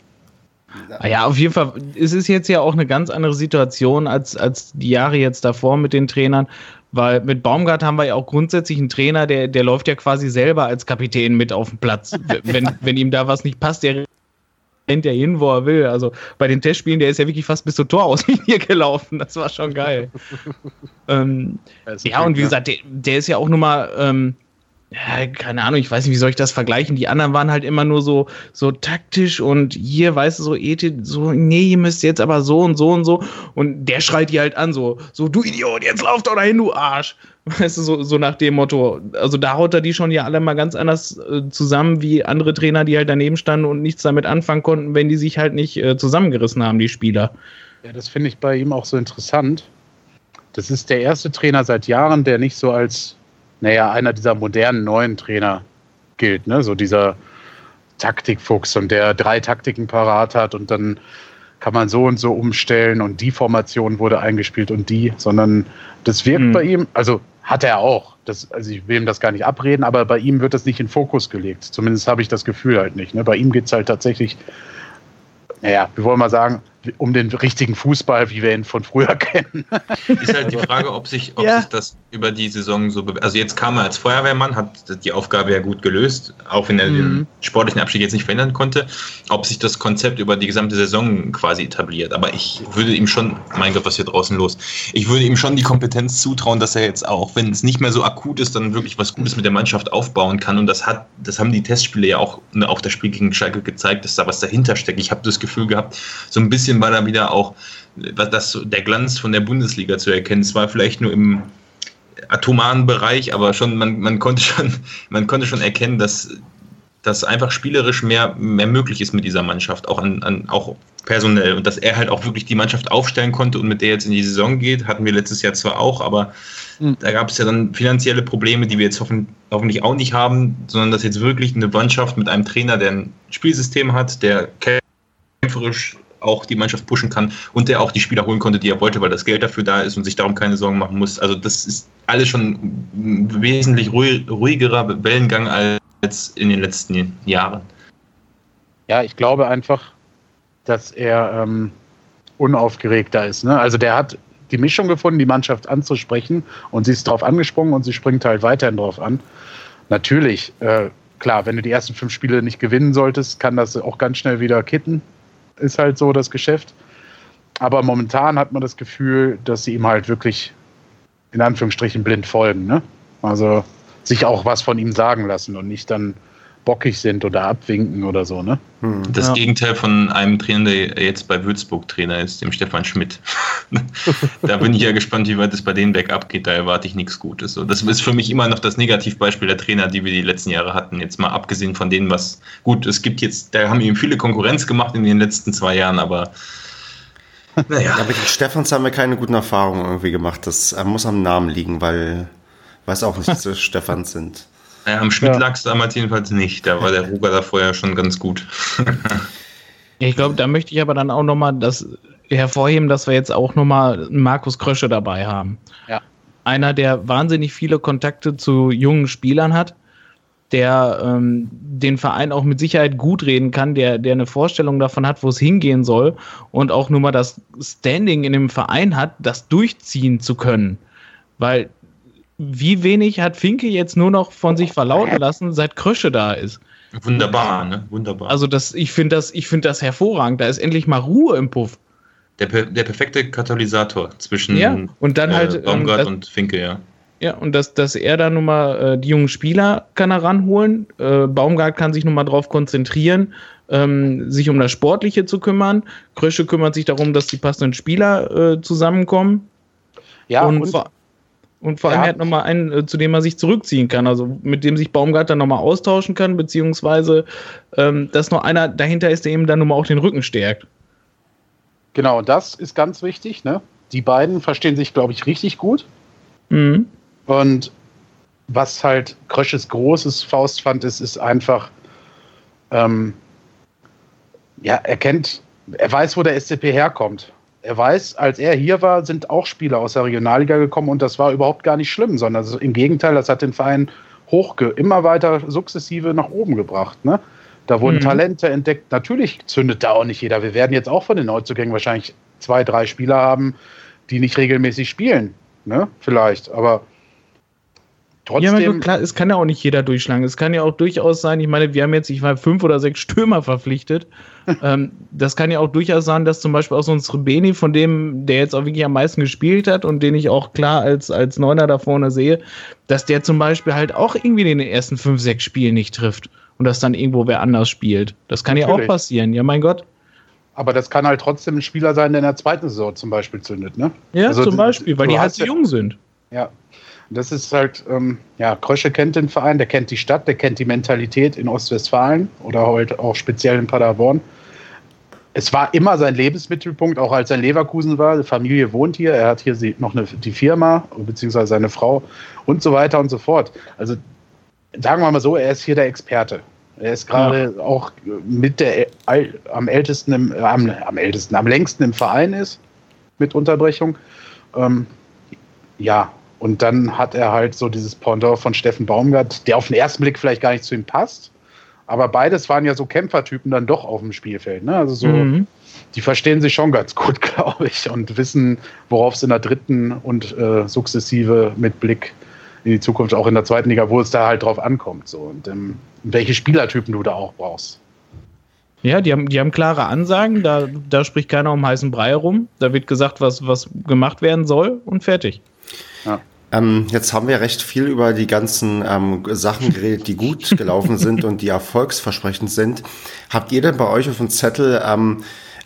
Ah ja, auf jeden Fall. Es ist jetzt ja auch eine ganz andere Situation als, als die Jahre jetzt davor mit den Trainern, weil mit Baumgart haben wir ja auch grundsätzlich einen Trainer, der, der läuft ja quasi selber als Kapitän mit auf den Platz. wenn, wenn ihm da was nicht passt, der rennt ja hin, wo er will. Also bei den Testspielen, der ist ja wirklich fast bis zur Torauslinie gelaufen. Das war schon geil. ähm, ja, und wie gesagt, der, der, ist ja auch nun mal. Ähm, ja, keine Ahnung, ich weiß nicht, wie soll ich das vergleichen. Die anderen waren halt immer nur so, so taktisch und hier, weißt du, so ethisch, so, nee, ihr müsst jetzt aber so und so und so. Und der schreit die halt an, so, so, du Idiot, jetzt lauf doch dahin, du Arsch. Weißt du, so, so nach dem Motto. Also da haut er die schon ja alle mal ganz anders äh, zusammen wie andere Trainer, die halt daneben standen und nichts damit anfangen konnten, wenn die sich halt nicht äh, zusammengerissen haben, die Spieler. Ja, das finde ich bei ihm auch so interessant. Das ist der erste Trainer seit Jahren, der nicht so als naja, einer dieser modernen neuen Trainer gilt, ne? So dieser Taktikfuchs und der drei Taktiken parat hat und dann kann man so und so umstellen und die Formation wurde eingespielt und die, sondern das wirkt mhm. bei ihm, also hat er auch. Das, also ich will ihm das gar nicht abreden, aber bei ihm wird das nicht in Fokus gelegt. Zumindest habe ich das Gefühl halt nicht. Ne? Bei ihm geht es halt tatsächlich, naja, wir wollen mal sagen, um den richtigen Fußball, wie wir ihn von früher kennen. Ist halt die Frage, ob sich, ob ja. sich das über die Saison so bewegt. Also jetzt kam er als Feuerwehrmann, hat die Aufgabe ja gut gelöst, auch wenn er mhm. den sportlichen Abstieg jetzt nicht verhindern konnte, ob sich das Konzept über die gesamte Saison quasi etabliert. Aber ich würde ihm schon, mein Gott, was hier draußen los? Ich würde ihm schon die Kompetenz zutrauen, dass er jetzt auch, wenn es nicht mehr so akut ist, dann wirklich was Gutes mit der Mannschaft aufbauen kann. Und das hat, das haben die Testspiele ja auch, ne, auch das Spiel gegen Schalke gezeigt, dass da was dahinter steckt. Ich habe das Gefühl gehabt, so ein bisschen war da wieder auch das, der Glanz von der Bundesliga zu erkennen. Es war vielleicht nur im atomaren Bereich, aber schon, man, man, konnte, schon, man konnte schon erkennen, dass, dass einfach spielerisch mehr, mehr möglich ist mit dieser Mannschaft, auch, an, an, auch personell. Und dass er halt auch wirklich die Mannschaft aufstellen konnte und mit der jetzt in die Saison geht, hatten wir letztes Jahr zwar auch, aber mhm. da gab es ja dann finanzielle Probleme, die wir jetzt hoffen, hoffentlich auch nicht haben, sondern dass jetzt wirklich eine Mannschaft mit einem Trainer, der ein Spielsystem hat, der kämpferisch auch die Mannschaft pushen kann und der auch die Spieler holen konnte, die er wollte, weil das Geld dafür da ist und sich darum keine Sorgen machen muss. Also das ist alles schon ein wesentlich ruhigerer Wellengang als in den letzten Jahren. Ja, ich glaube einfach, dass er ähm, unaufgeregter ist. Ne? Also der hat die Mischung gefunden, die Mannschaft anzusprechen und sie ist darauf angesprungen und sie springt halt weiterhin drauf an. Natürlich, äh, klar, wenn du die ersten fünf Spiele nicht gewinnen solltest, kann das auch ganz schnell wieder kitten ist halt so das Geschäft. Aber momentan hat man das Gefühl, dass sie ihm halt wirklich in Anführungsstrichen blind folgen. Ne? Also sich auch was von ihm sagen lassen und nicht dann bockig sind oder abwinken oder so, ne? Hm. Das ja. Gegenteil von einem Trainer, der jetzt bei Würzburg Trainer ist, dem Stefan Schmidt. da bin ich ja gespannt, wie weit es bei denen bergab geht. Da erwarte ich nichts Gutes. So, das ist für mich immer noch das Negativbeispiel der Trainer, die wir die letzten Jahre hatten. Jetzt mal abgesehen von denen, was gut, es gibt jetzt, da haben ihm viele Konkurrenz gemacht in den letzten zwei Jahren, aber naja. Ja, mit Stefans haben wir keine guten Erfahrungen irgendwie gemacht. Das muss am Namen liegen, weil weiß auch nicht, dass wir Stefans sind. Ja, am Schmidt ja. lag es damals jedenfalls nicht. Da war der Ruger da vorher schon ganz gut. ich glaube, da möchte ich aber dann auch nochmal das hervorheben, dass wir jetzt auch nochmal Markus Krösche dabei haben. Ja. Einer, der wahnsinnig viele Kontakte zu jungen Spielern hat, der ähm, den Verein auch mit Sicherheit gut reden kann, der, der eine Vorstellung davon hat, wo es hingehen soll und auch nur mal das Standing in dem Verein hat, das durchziehen zu können. Weil wie wenig hat Finke jetzt nur noch von sich verlauten lassen, seit Krösche da ist? Wunderbar, ne? Wunderbar. Also das, ich finde das, ich finde das hervorragend. Da ist endlich mal Ruhe im Puff. Der, der perfekte Katalysator zwischen ja, und dann halt, äh, Baumgart ähm, und Finke, ja. Ja, und dass, dass er da nun mal äh, die jungen Spieler kann er ranholen. Äh, Baumgart kann sich nun mal drauf konzentrieren, ähm, sich um das Sportliche zu kümmern. Krösche kümmert sich darum, dass die passenden Spieler äh, zusammenkommen. Ja, und, und, und vor allem hat nochmal einen, äh, zu dem er sich zurückziehen kann, also mit dem sich Baumgart dann nochmal austauschen kann, beziehungsweise ähm, dass noch einer dahinter ist, der ihm dann nochmal auch den Rücken stärkt. Genau, das ist ganz wichtig. Ne? Die beiden verstehen sich, glaube ich, richtig gut. Mhm. Und was halt Krösches großes Faustpfand ist, ist einfach, ähm, ja, er kennt, er weiß, wo der SCP herkommt. Er weiß, als er hier war, sind auch Spieler aus der Regionalliga gekommen und das war überhaupt gar nicht schlimm, sondern also im Gegenteil, das hat den Verein hochge immer weiter sukzessive nach oben gebracht. Ne? Da wurden mhm. Talente entdeckt. Natürlich zündet da auch nicht jeder. Wir werden jetzt auch von den Neuzugängen wahrscheinlich zwei, drei Spieler haben, die nicht regelmäßig spielen. Ne? Vielleicht. Aber Trotzdem. Ja, klar, es kann ja auch nicht jeder durchschlagen. Es kann ja auch durchaus sein, ich meine, wir haben jetzt, ich war fünf oder sechs Stürmer verpflichtet. ähm, das kann ja auch durchaus sein, dass zum Beispiel auch so ein Srebeni, von dem, der jetzt auch wirklich am meisten gespielt hat und den ich auch klar als, als Neuner da vorne sehe, dass der zum Beispiel halt auch irgendwie in den ersten fünf, sechs Spielen nicht trifft und das dann irgendwo wer anders spielt. Das kann Natürlich. ja auch passieren, ja, mein Gott. Aber das kann halt trotzdem ein Spieler sein, der in der zweiten Saison zum Beispiel zündet, ne? Ja, also, zum Beispiel, weil die halt so jung sind. Ja, das ist halt, ähm, ja, Krösche kennt den Verein, der kennt die Stadt, der kennt die Mentalität in Ostwestfalen oder halt auch speziell in Paderborn. Es war immer sein Lebensmittelpunkt, auch als er in Leverkusen war. Die Familie wohnt hier, er hat hier noch eine, die Firma, beziehungsweise seine Frau und so weiter und so fort. Also sagen wir mal so, er ist hier der Experte. Er ist gerade ja. auch mit der am ältesten, im, äh, am, am, ältesten, am längsten im Verein ist, mit Unterbrechung. Ähm, ja, und dann hat er halt so dieses Pendant von Steffen Baumgart, der auf den ersten Blick vielleicht gar nicht zu ihm passt. Aber beides waren ja so Kämpfertypen dann doch auf dem Spielfeld. Ne? Also so, mhm. die verstehen sich schon ganz gut, glaube ich, und wissen, worauf es in der dritten und äh, sukzessive mit Blick in die Zukunft, auch in der zweiten Liga, wo es da halt drauf ankommt. So. Und ähm, welche Spielertypen du da auch brauchst. Ja, die haben, die haben klare Ansagen, da, da spricht keiner um heißen Brei herum. Da wird gesagt, was, was gemacht werden soll und fertig. Ja. Ähm, jetzt haben wir recht viel über die ganzen ähm, Sachen geredet, die gut gelaufen sind und die erfolgsversprechend sind. Habt ihr denn bei euch auf dem Zettel ähm,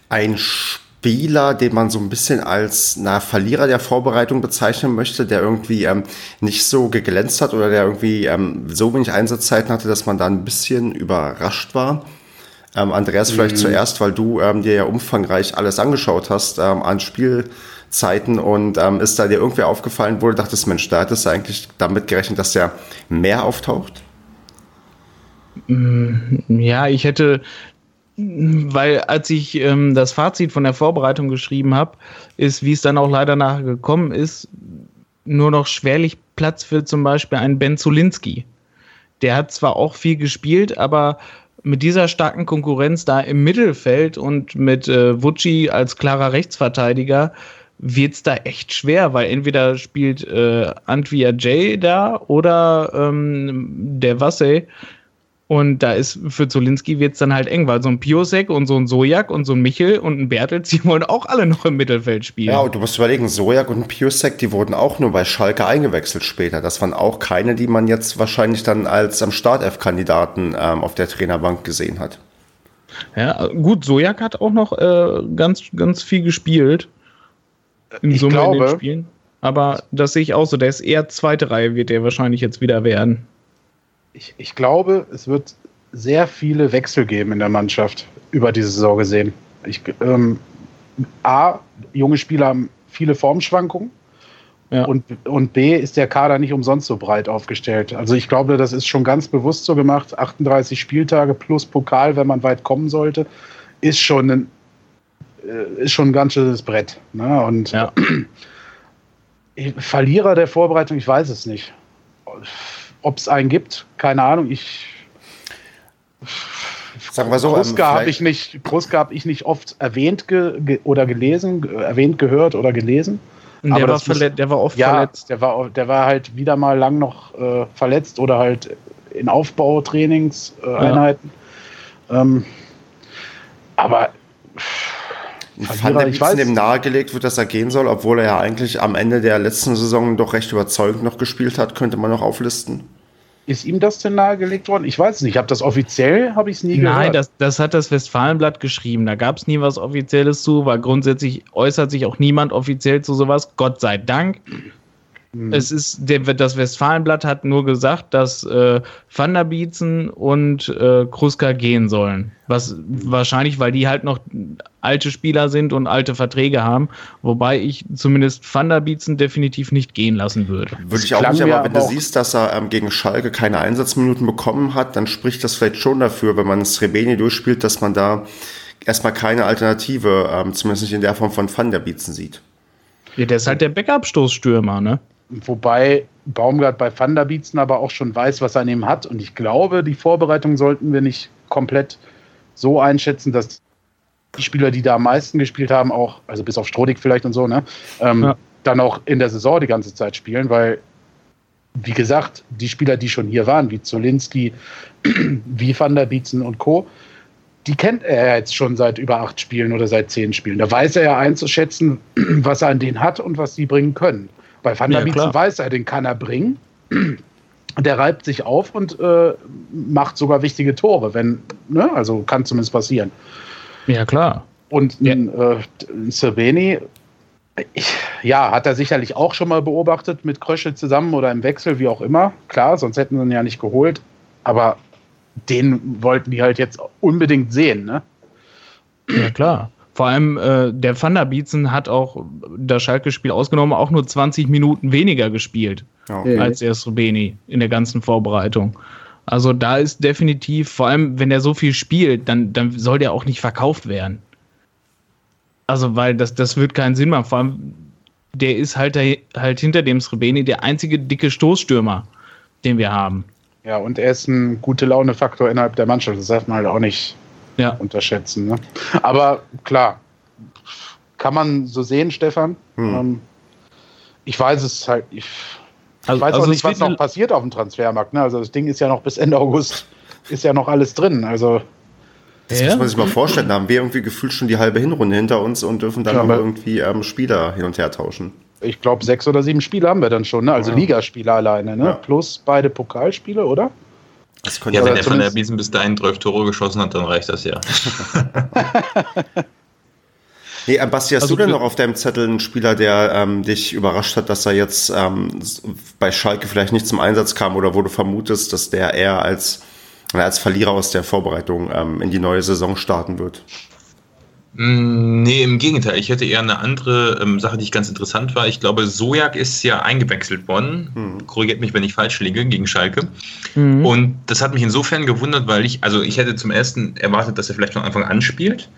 ein Spieler, den man so ein bisschen als na, Verlierer der Vorbereitung bezeichnen möchte, der irgendwie ähm, nicht so geglänzt hat oder der irgendwie ähm, so wenig Einsatzzeiten hatte, dass man da ein bisschen überrascht war? Ähm, Andreas, vielleicht mhm. zuerst, weil du ähm, dir ja umfangreich alles angeschaut hast ähm, an Spiel Zeiten und ähm, ist da dir irgendwie aufgefallen, wo du dachtest, Mensch, da hattest du eigentlich damit gerechnet, dass der mehr auftaucht? Mm, ja, ich hätte, weil als ich ähm, das Fazit von der Vorbereitung geschrieben habe, ist, wie es dann auch leider nachher gekommen ist, nur noch schwerlich Platz für zum Beispiel einen Ben Zulinski. Der hat zwar auch viel gespielt, aber mit dieser starken Konkurrenz da im Mittelfeld und mit äh, Vucci als klarer Rechtsverteidiger wird es da echt schwer, weil entweder spielt äh, Antwia J da oder ähm, der Wassey. Und da ist für Zolinski wird es dann halt eng, weil so ein Piosek und so ein Sojak und so ein Michel und ein Bertels, die wollen auch alle noch im Mittelfeld spielen. Ja, und du musst überlegen, Sojak und Piosek, die wurden auch nur bei Schalke eingewechselt später. Das waren auch keine, die man jetzt wahrscheinlich dann als am Startelf-Kandidaten ähm, auf der Trainerbank gesehen hat. Ja, gut, Sojak hat auch noch äh, ganz, ganz viel gespielt in Summe glaube, in den Spielen. Aber das sehe ich auch so. Der ist eher zweite Reihe, wird der wahrscheinlich jetzt wieder werden. Ich, ich glaube, es wird sehr viele Wechsel geben in der Mannschaft über diese Saison gesehen. Ich, ähm, A, junge Spieler haben viele Formschwankungen. Ja. Und, und B ist der Kader nicht umsonst so breit aufgestellt. Also ich glaube, das ist schon ganz bewusst so gemacht. 38 Spieltage plus Pokal, wenn man weit kommen sollte, ist schon ein ist schon ein ganz schönes Brett. Ne? Und ja. Verlierer der Vorbereitung, ich weiß es nicht. Ob es einen gibt, keine Ahnung. Ich Sagen wir so, Kruska ähm, habe ich nicht, Kruska habe ich nicht oft erwähnt ge, ge, oder gelesen, erwähnt gehört oder gelesen. Der Aber war, verlet der war oft Ja, verletzt. der war, der war halt wieder mal lang noch äh, verletzt oder halt in Aufbautrainingseinheiten. Äh, Einheiten. ähm, aber Van Verlierer, der ich Biesen weiß- dem nahegelegt wird, dass er gehen soll, obwohl er ja eigentlich am Ende der letzten Saison doch recht überzeugend noch gespielt hat, könnte man noch auflisten. ist ihm das denn nahegelegt worden? Ich weiß es nicht. Ich habe das offiziell, habe ich es nie Nein, gehört. das, das hat das Westfalenblatt geschrieben. Da gab es nie was Offizielles zu, weil grundsätzlich äußert sich auch niemand offiziell zu sowas. Gott sei Dank. Hm. Es ist, der, das Westfalenblatt hat nur gesagt, dass äh, Van der Bietzen und äh, Kruska gehen sollen. Was wahrscheinlich, weil die halt noch alte Spieler sind und alte Verträge haben. Wobei ich zumindest Van der Bietzen definitiv nicht gehen lassen würde. Würde ich auch nicht, aber wenn du siehst, dass er ähm, gegen Schalke keine Einsatzminuten bekommen hat, dann spricht das vielleicht schon dafür, wenn man Srebeni durchspielt, dass man da erstmal keine Alternative, ähm, zumindest nicht in der Form von Van der Bietzen sieht. Ja, der ist halt der Backup-Stoßstürmer, ne? Wobei Baumgart bei Van der Bietzen aber auch schon weiß, was er an ihm hat. Und ich glaube, die Vorbereitung sollten wir nicht komplett so einschätzen, dass die Spieler, die da am meisten gespielt haben, auch, also bis auf Strodig vielleicht und so, ne, ähm, Ja. dann auch in der Saison die ganze Zeit spielen, weil, wie gesagt, die Spieler, die schon hier waren, wie Zolinski, wie Van der Bietzen und Co., die kennt er jetzt schon seit über acht Spielen oder seit zehn Spielen. Da weiß er ja einzuschätzen, was er an denen hat und was sie bringen können. Bei Van der Ja, weiß er, den kann er bringen. Der reibt sich auf und äh, macht sogar wichtige Tore, wenn, ne, also kann zumindest passieren. Ja, klar. Und Ja. ein, äh, Cerveni, ich, ja, hat er sicherlich auch schon mal beobachtet mit Krösche zusammen oder im Wechsel, wie auch immer. Klar, sonst hätten sie ihn ja nicht geholt. Aber den wollten die halt jetzt unbedingt sehen, ne? Ja, klar. Vor allem äh, der Van der Bietzen hat auch das Schalke-Spiel ausgenommen, auch nur 20 Minuten weniger gespielt Ja. Als der Srebeni in der ganzen Vorbereitung. Also da ist definitiv, vor allem wenn er so viel spielt, dann, dann soll der auch nicht verkauft werden. Also weil das, das wird keinen Sinn machen. Vor allem, der ist halt, halt hinter dem Srebeni der einzige dicke Stoßstürmer, den wir haben. Ja, und er ist ein gute Laune-Faktor innerhalb der Mannschaft. Das darf man halt auch nicht Ja, unterschätzen. Ne? Aber klar, kann man so sehen, Stefan. Hm. Ähm, ich weiß es halt. Ich, also, ich weiß also auch nicht, was noch passiert auf dem Transfermarkt. Ne? Also das Ding ist ja noch bis Ende August ist ja noch alles drin. Also Das Ja? muss man sich mal vorstellen. Da haben wir irgendwie gefühlt schon die halbe Hinrunde hinter uns und dürfen dann Ja, irgendwie ähm, Spieler hin und her tauschen. ich glaube, sechs oder sieben Spiele haben wir dann schon. Ne? Also Ja. Ligaspiele alleine. Ne? Ja. Plus beide Pokalspiele, oder? Das könnte Ja, wenn er von der Biesen bis dahin 12 Tore geschossen hat, dann reicht das ja. Nee, äh, Basti, hast Also du denn noch auf deinem Zettel einen Spieler, der ähm, dich überrascht hat, dass er jetzt ähm, bei Schalke vielleicht nicht zum Einsatz kam oder wo du vermutest, dass der eher als, als Verlierer aus der Vorbereitung ähm, in die neue Saison starten wird? Mm, Nee, im Gegenteil. Ich hätte eher eine andere ähm, Sache, die ich ganz interessant war. Ich glaube, Sojak ist ja eingewechselt worden. Hm. Korrigiert mich, wenn ich falsch liege, gegen Schalke. Mhm. Und das hat mich insofern gewundert, weil ich, also ich hätte zum ersten erwartet, dass er vielleicht von Anfang an spielt.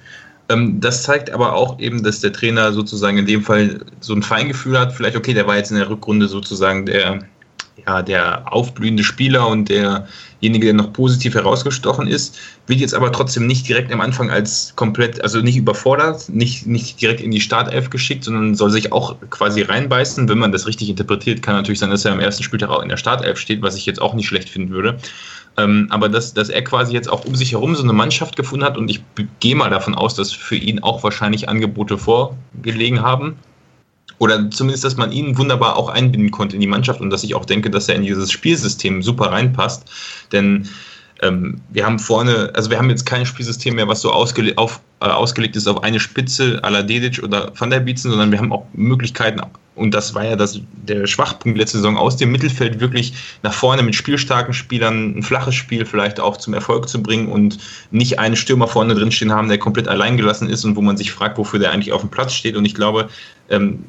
Ähm, das zeigt aber auch eben, dass der Trainer sozusagen in dem Fall so ein Feingefühl hat. Vielleicht, okay, der war jetzt in der Rückrunde sozusagen der, ja, der aufblühende Spieler und derjenige, der noch positiv herausgestochen ist, wird jetzt aber trotzdem nicht direkt am Anfang als komplett, also nicht überfordert, nicht, nicht direkt in die Startelf geschickt, sondern soll sich auch quasi reinbeißen. Wenn man das richtig interpretiert, kann natürlich sein, dass er am ersten Spieltag auch in der Startelf steht, was ich jetzt auch nicht schlecht finden würde. Ähm, aber dass, dass er quasi jetzt auch um sich herum so eine Mannschaft gefunden hat und ich gehe mal davon aus, dass für ihn auch wahrscheinlich Angebote vorgelegen haben. Oder zumindest, dass man ihn wunderbar auch einbinden konnte in die Mannschaft und dass ich auch denke, dass er in dieses Spielsystem super reinpasst. Denn ähm, wir haben vorne, also wir haben jetzt kein Spielsystem mehr, was so ausgele auf, äh, ausgelegt ist auf eine Spitze à la Dedic oder Van der Bietzen, sondern wir haben auch Möglichkeiten, und das war ja das, der Schwachpunkt letzte Saison, aus dem Mittelfeld wirklich nach vorne mit spielstarken Spielern ein flaches Spiel vielleicht auch zum Erfolg zu bringen und nicht einen Stürmer vorne drin stehen haben, der komplett alleingelassen ist und wo man sich fragt, wofür der eigentlich auf dem Platz steht. Und ich glaube, ähm,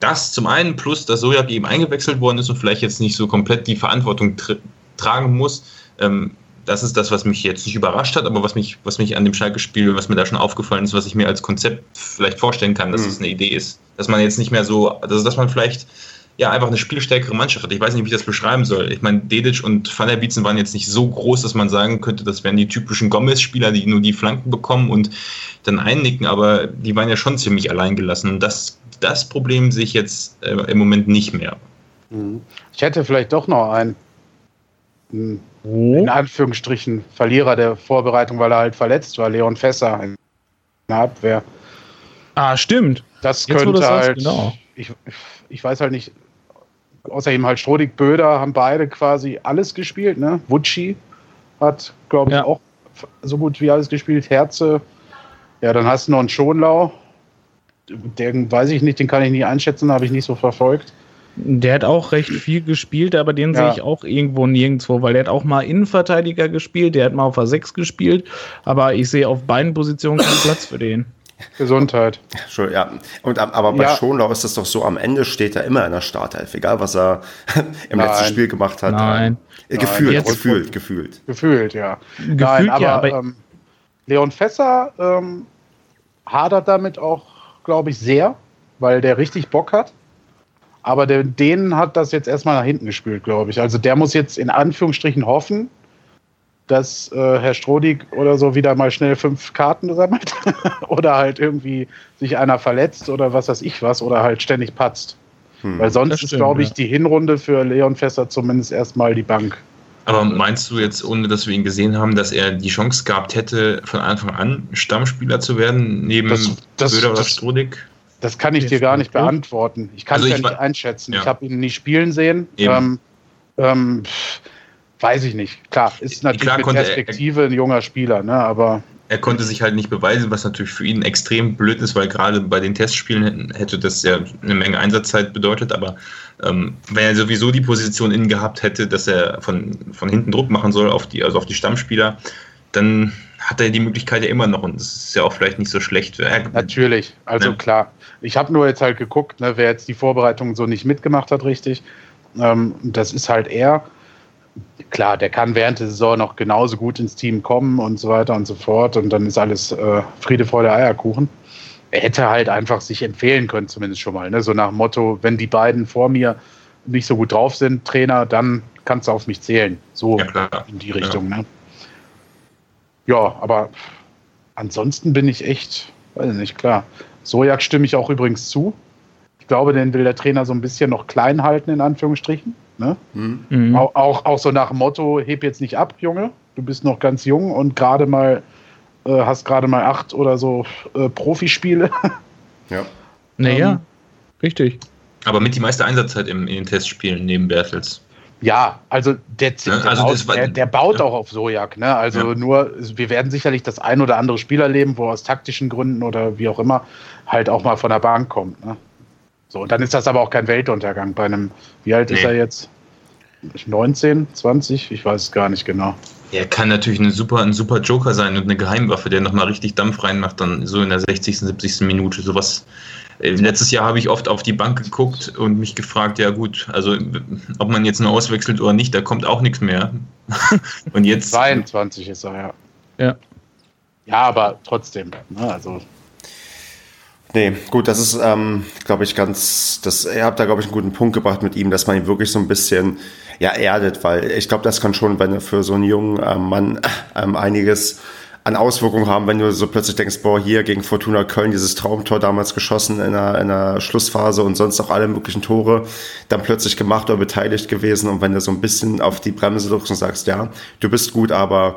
das zum einen plus, dass Sojak eben eingewechselt worden ist und vielleicht jetzt nicht so komplett die Verantwortung tr tragen muss, ähm, das ist das, was mich jetzt nicht überrascht hat, aber was mich, was mich an dem Schalke-Spiel, was mir da schon aufgefallen ist, was ich mir als Konzept vielleicht vorstellen kann, dass Mhm. es eine Idee ist. Dass man jetzt nicht mehr so, also dass man vielleicht ja einfach eine spielstärkere Mannschaft hat. Ich weiß nicht, wie ich das beschreiben soll. Ich meine, Dedic und Van der Bietzen waren jetzt nicht so groß, dass man sagen könnte, das wären die typischen Gomez-Spieler, die nur die Flanken bekommen und dann einnicken, aber die waren ja schon ziemlich alleingelassen. Und das das Problem sehe ich jetzt äh, im Moment nicht mehr. Mhm. Ich hätte vielleicht doch noch einen, einen in Anführungsstrichen Verlierer der Vorbereitung, weil er halt verletzt war, Leon Fässer in der Abwehr. Ah, stimmt. Das Jetzt, könnte das halt. Genau. Ich, ich weiß halt nicht. Außer ihm halt Strodig Böder haben beide quasi alles gespielt. Ne? Wutschi hat, glaube ich, ja. auch so gut wie alles gespielt. Herze. Ja, dann hast du noch einen Schonlau. Den weiß ich nicht, den kann ich nicht einschätzen, habe ich nicht so verfolgt. Der hat auch recht viel gespielt, aber den ja. sehe ich auch irgendwo nirgendwo, weil der hat auch mal Innenverteidiger gespielt, der hat mal auf A6 gespielt, aber ich sehe auf beiden Positionen keinen Platz für den. Gesundheit. Schon, ja. Und, aber bei ja. Schonlau ist das doch so, am Ende steht er immer in der Startelf, egal was er im Nein. letzten Spiel gemacht hat. Nein. Äh, gefühlt, Nein. gefühlt, gefühlt. Gefühlt, ja. Gefühlt, Nein, aber, ja, aber ähm, Leon Fässer ähm, hadert damit auch, glaube ich, sehr, weil der richtig Bock hat. Aber der, denen hat das jetzt erstmal nach hinten gespült, glaube ich. Also der muss jetzt in Anführungsstrichen hoffen, dass äh, Herr Strodig oder so wieder mal schnell fünf Karten sammelt oder halt irgendwie sich einer verletzt oder was weiß ich was oder halt ständig patzt. Hm, Weil sonst stimmt, ist, glaube ich, ja. die Hinrunde für Leon Fässer zumindest erstmal die Bank. Aber meinst du jetzt, ohne dass wir ihn gesehen haben, dass er die Chance gehabt hätte, von Anfang an Stammspieler zu werden, neben das, das, Böder oder Strodig? Das kann ich dir gar nicht beantworten. Ich kann also es ja nicht einschätzen. Ja. Ich habe ihn nie spielen sehen. Ähm, ähm, weiß ich nicht. Klar, ist natürlich Klar, mit Perspektive er, ein junger Spieler, ne? aber er konnte sich halt nicht beweisen, was natürlich für ihn extrem blöd ist, weil gerade bei den Testspielen hätte das ja eine Menge Einsatzzeit bedeutet. Aber ähm, wenn er sowieso die Position innen gehabt hätte, dass er von, von hinten Druck machen soll auf die, also auf die Stammspieler, dann hat er die Möglichkeit ja immer noch und das ist ja auch vielleicht nicht so schlecht. Natürlich, also ne? klar. Ich habe nur jetzt halt geguckt, ne, wer jetzt die Vorbereitung so nicht mitgemacht hat, richtig. Ähm, das ist halt er klar, der kann während der Saison noch genauso gut ins Team kommen und so weiter und so fort und dann ist alles äh, Friede, Freude, Eierkuchen. Er hätte halt einfach sich empfehlen können, zumindest schon mal. Ne? So nach dem Motto, wenn die beiden vor mir nicht so gut drauf sind, Trainer, dann kannst du auf mich zählen. So ja, in die Richtung. Ja. Ne? ja, aber ansonsten bin ich echt, weiß nicht, klar. Sojak stimme ich auch übrigens zu. Ich glaube, den will der Trainer so ein bisschen noch klein halten, in Anführungsstrichen. Ne? Mhm. Auch, auch, auch, so nach dem Motto, heb jetzt nicht ab, Junge, du bist noch ganz jung und gerade mal, äh, hast gerade mal acht oder so äh, Profispiele. Ja. Naja, ähm, richtig. Aber mit die meiste Einsatzzeit im, in den Testspielen neben Bertels. Ja, also der, der, also baut, war, der, der baut ja. auch auf Sojak. Ne? Also ja. nur, wir werden sicherlich das ein oder andere Spiel erleben, wo aus taktischen Gründen oder wie auch immer halt auch mal von der Bank kommt. Ne? So, und dann ist das aber auch kein Weltuntergang bei einem, wie alt nee. ist er jetzt? 19, 20? Ich weiß es gar nicht genau. Er kann natürlich eine super, ein super Joker sein und eine Geheimwaffe, der nochmal richtig Dampf reinmacht, dann so in der 60., 70. Minute. Sowas. Äh, letztes Jahr habe ich oft auf die Bank geguckt und mich gefragt, ja gut, also ob man jetzt nur auswechselt oder nicht, da kommt auch nichts mehr. und jetzt. 22 ist er, ja. Ja. Ja, aber trotzdem. Ne, also Nee, gut, das ist, ähm, glaube ich, ganz, das, ihr habt da, glaube ich, einen guten Punkt gebracht mit ihm, dass man ihn wirklich so ein bisschen, ja, erdet, weil ich glaube, das kann schon wenn für so einen jungen ähm, Mann ähm, einiges an Auswirkungen haben, wenn du so plötzlich denkst, boah, hier gegen Fortuna Köln dieses Traumtor damals geschossen in der, in der Schlussphase und sonst auch alle möglichen Tore dann plötzlich gemacht oder beteiligt gewesen. Und wenn du so ein bisschen auf die Bremse drückst und sagst, ja, du bist gut, aber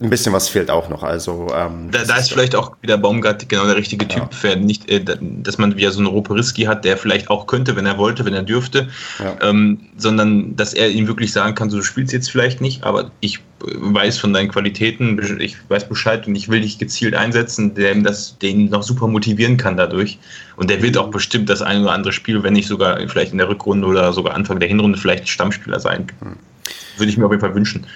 ein bisschen was fehlt auch noch. Also ähm, da, da ist, vielleicht auch wieder Baumgart genau der richtige Typ ja. für nicht, äh, dass man wieder so einen Roperiski hat, der vielleicht auch könnte, wenn er wollte, wenn er dürfte, ja. ähm, sondern dass er ihm wirklich sagen kann, so du spielst jetzt vielleicht nicht, aber ich weiß von deinen Qualitäten, ich weiß Bescheid und ich will dich gezielt einsetzen, der ihm das, den noch super motivieren kann dadurch. Und der wird auch bestimmt das ein oder andere Spiel, wenn nicht sogar vielleicht in der Rückrunde oder sogar Anfang der Hinrunde vielleicht Stammspieler sein. Hm. Würde ich mir auf jeden Fall wünschen.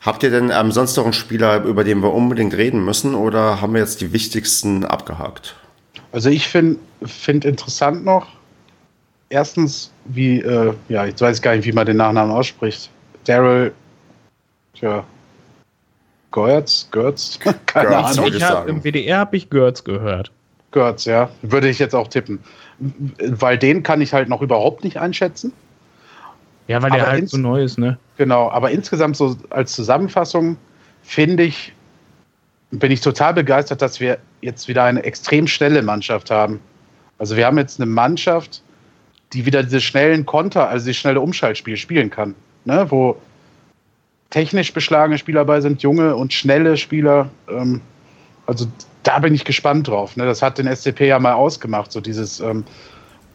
Habt ihr denn ähm, sonst noch einen Spieler, über den wir unbedingt reden müssen, oder haben wir jetzt die wichtigsten abgehakt? Also ich finde find interessant noch, erstens, wie, äh, ja, jetzt weiß ich gar nicht, wie man den Nachnamen ausspricht. Daryl, tja, Gertz, Gertz, keine Gertz, Ahnung. Ich hab, Im WDR habe ich Gertz gehört. Gertz, ja, würde ich jetzt auch tippen. Weil den kann ich halt noch überhaupt nicht einschätzen. Ja, weil der halt so neu ist, ne? Genau, aber insgesamt so als Zusammenfassung finde ich, bin ich total begeistert, dass wir jetzt wieder eine extrem schnelle Mannschaft haben. Also wir haben jetzt eine Mannschaft, die wieder diese schnellen Konter, also die schnelle Umschaltspiel spielen kann, ne? wo technisch beschlagene Spieler bei sind, junge und schnelle Spieler. Ähm, also da bin ich gespannt drauf. Ne? Das hat den SCP ja mal ausgemacht, so dieses ähm,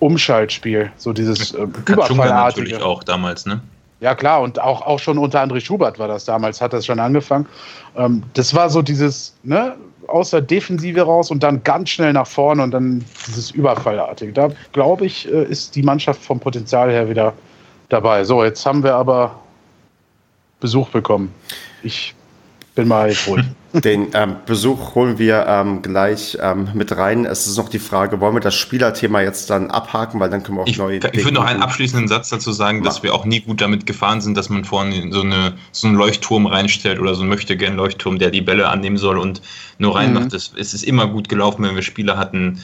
Umschaltspiel, so dieses ähm, Überfallartige. natürlich auch damals, ne? Ja, klar, und auch, auch schon unter André Schubert war das damals, hat das schon angefangen. Ähm, das war so dieses, ne, aus der Defensive raus und dann ganz schnell nach vorne und dann dieses Überfallartige. Da glaube ich, äh, ist die Mannschaft vom Potenzial her wieder dabei. So, jetzt haben wir aber Besuch bekommen. Ich bin mal ruhig. Den ähm, Besuch holen wir ähm, gleich ähm, mit rein. Es ist noch die Frage, wollen wir das Spielerthema jetzt dann abhaken, weil dann können wir auch ich, neue. Ich würde noch einen abschließenden Satz dazu sagen, dass wir auch nie gut damit gefahren sind, dass man vorne so, eine, so einen Leuchtturm reinstellt oder so einen möchte gern Leuchtturm, der die Bälle annehmen soll und nur reinmacht. Mhm. Es ist immer gut gelaufen, wenn wir Spieler hatten,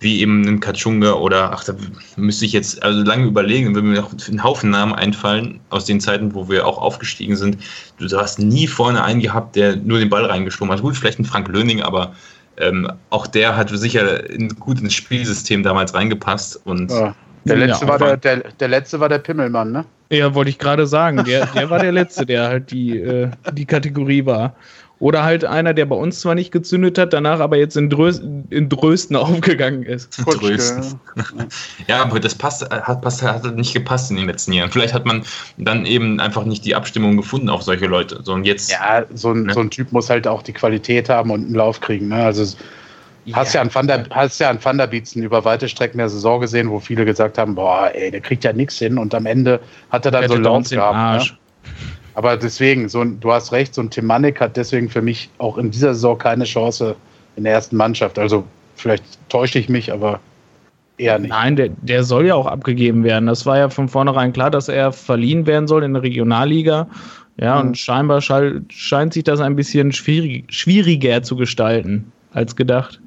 wie eben ein Kachunga oder, ach, da müsste ich jetzt also lange überlegen, wenn mir noch einen Haufen Namen einfallen aus den Zeiten, wo wir auch aufgestiegen sind. Du hast nie vorne einen gehabt, der nur den Ball reingeschoben hat. Gut, vielleicht ein Frank Löning, aber ähm, auch der hat sicher in, gut ins Spielsystem damals reingepasst. Und ja. Der letzte, ja, war der, der, der letzte war der Pimmelmann, ne? Ja, wollte ich gerade sagen. Der, der war der letzte, der halt die, äh, die Kategorie war. Oder halt einer, der bei uns zwar nicht gezündet hat, danach aber jetzt in, Drös in Drösten aufgegangen ist. Drösten. ja, aber das passt, hat, passt, hat nicht gepasst in den letzten Jahren. Vielleicht hat man dann eben einfach nicht die Abstimmung gefunden auf solche Leute. So, und jetzt, ja, so ein, ne? so ein Typ muss halt auch die Qualität haben und einen Lauf kriegen. Ne? Also ja. Hast ja an Van der, hast ja an Van der über weite Strecken der Saison gesehen, wo viele gesagt haben, boah, ey, der kriegt ja nichts hin und am Ende hat er dann so einen Lauf gehabt. Ne? Aber deswegen, so ein, du hast recht, so ein Temanik hat deswegen für mich auch in dieser Saison keine Chance in der ersten Mannschaft. Also vielleicht täusche ich mich, aber eher nicht. Nein, der, der soll ja auch abgegeben werden. Das war ja von vornherein klar, dass er verliehen werden soll in der Regionalliga. Ja, mhm. und scheinbar scheint sich das ein bisschen schwierig, schwieriger zu gestalten als gedacht.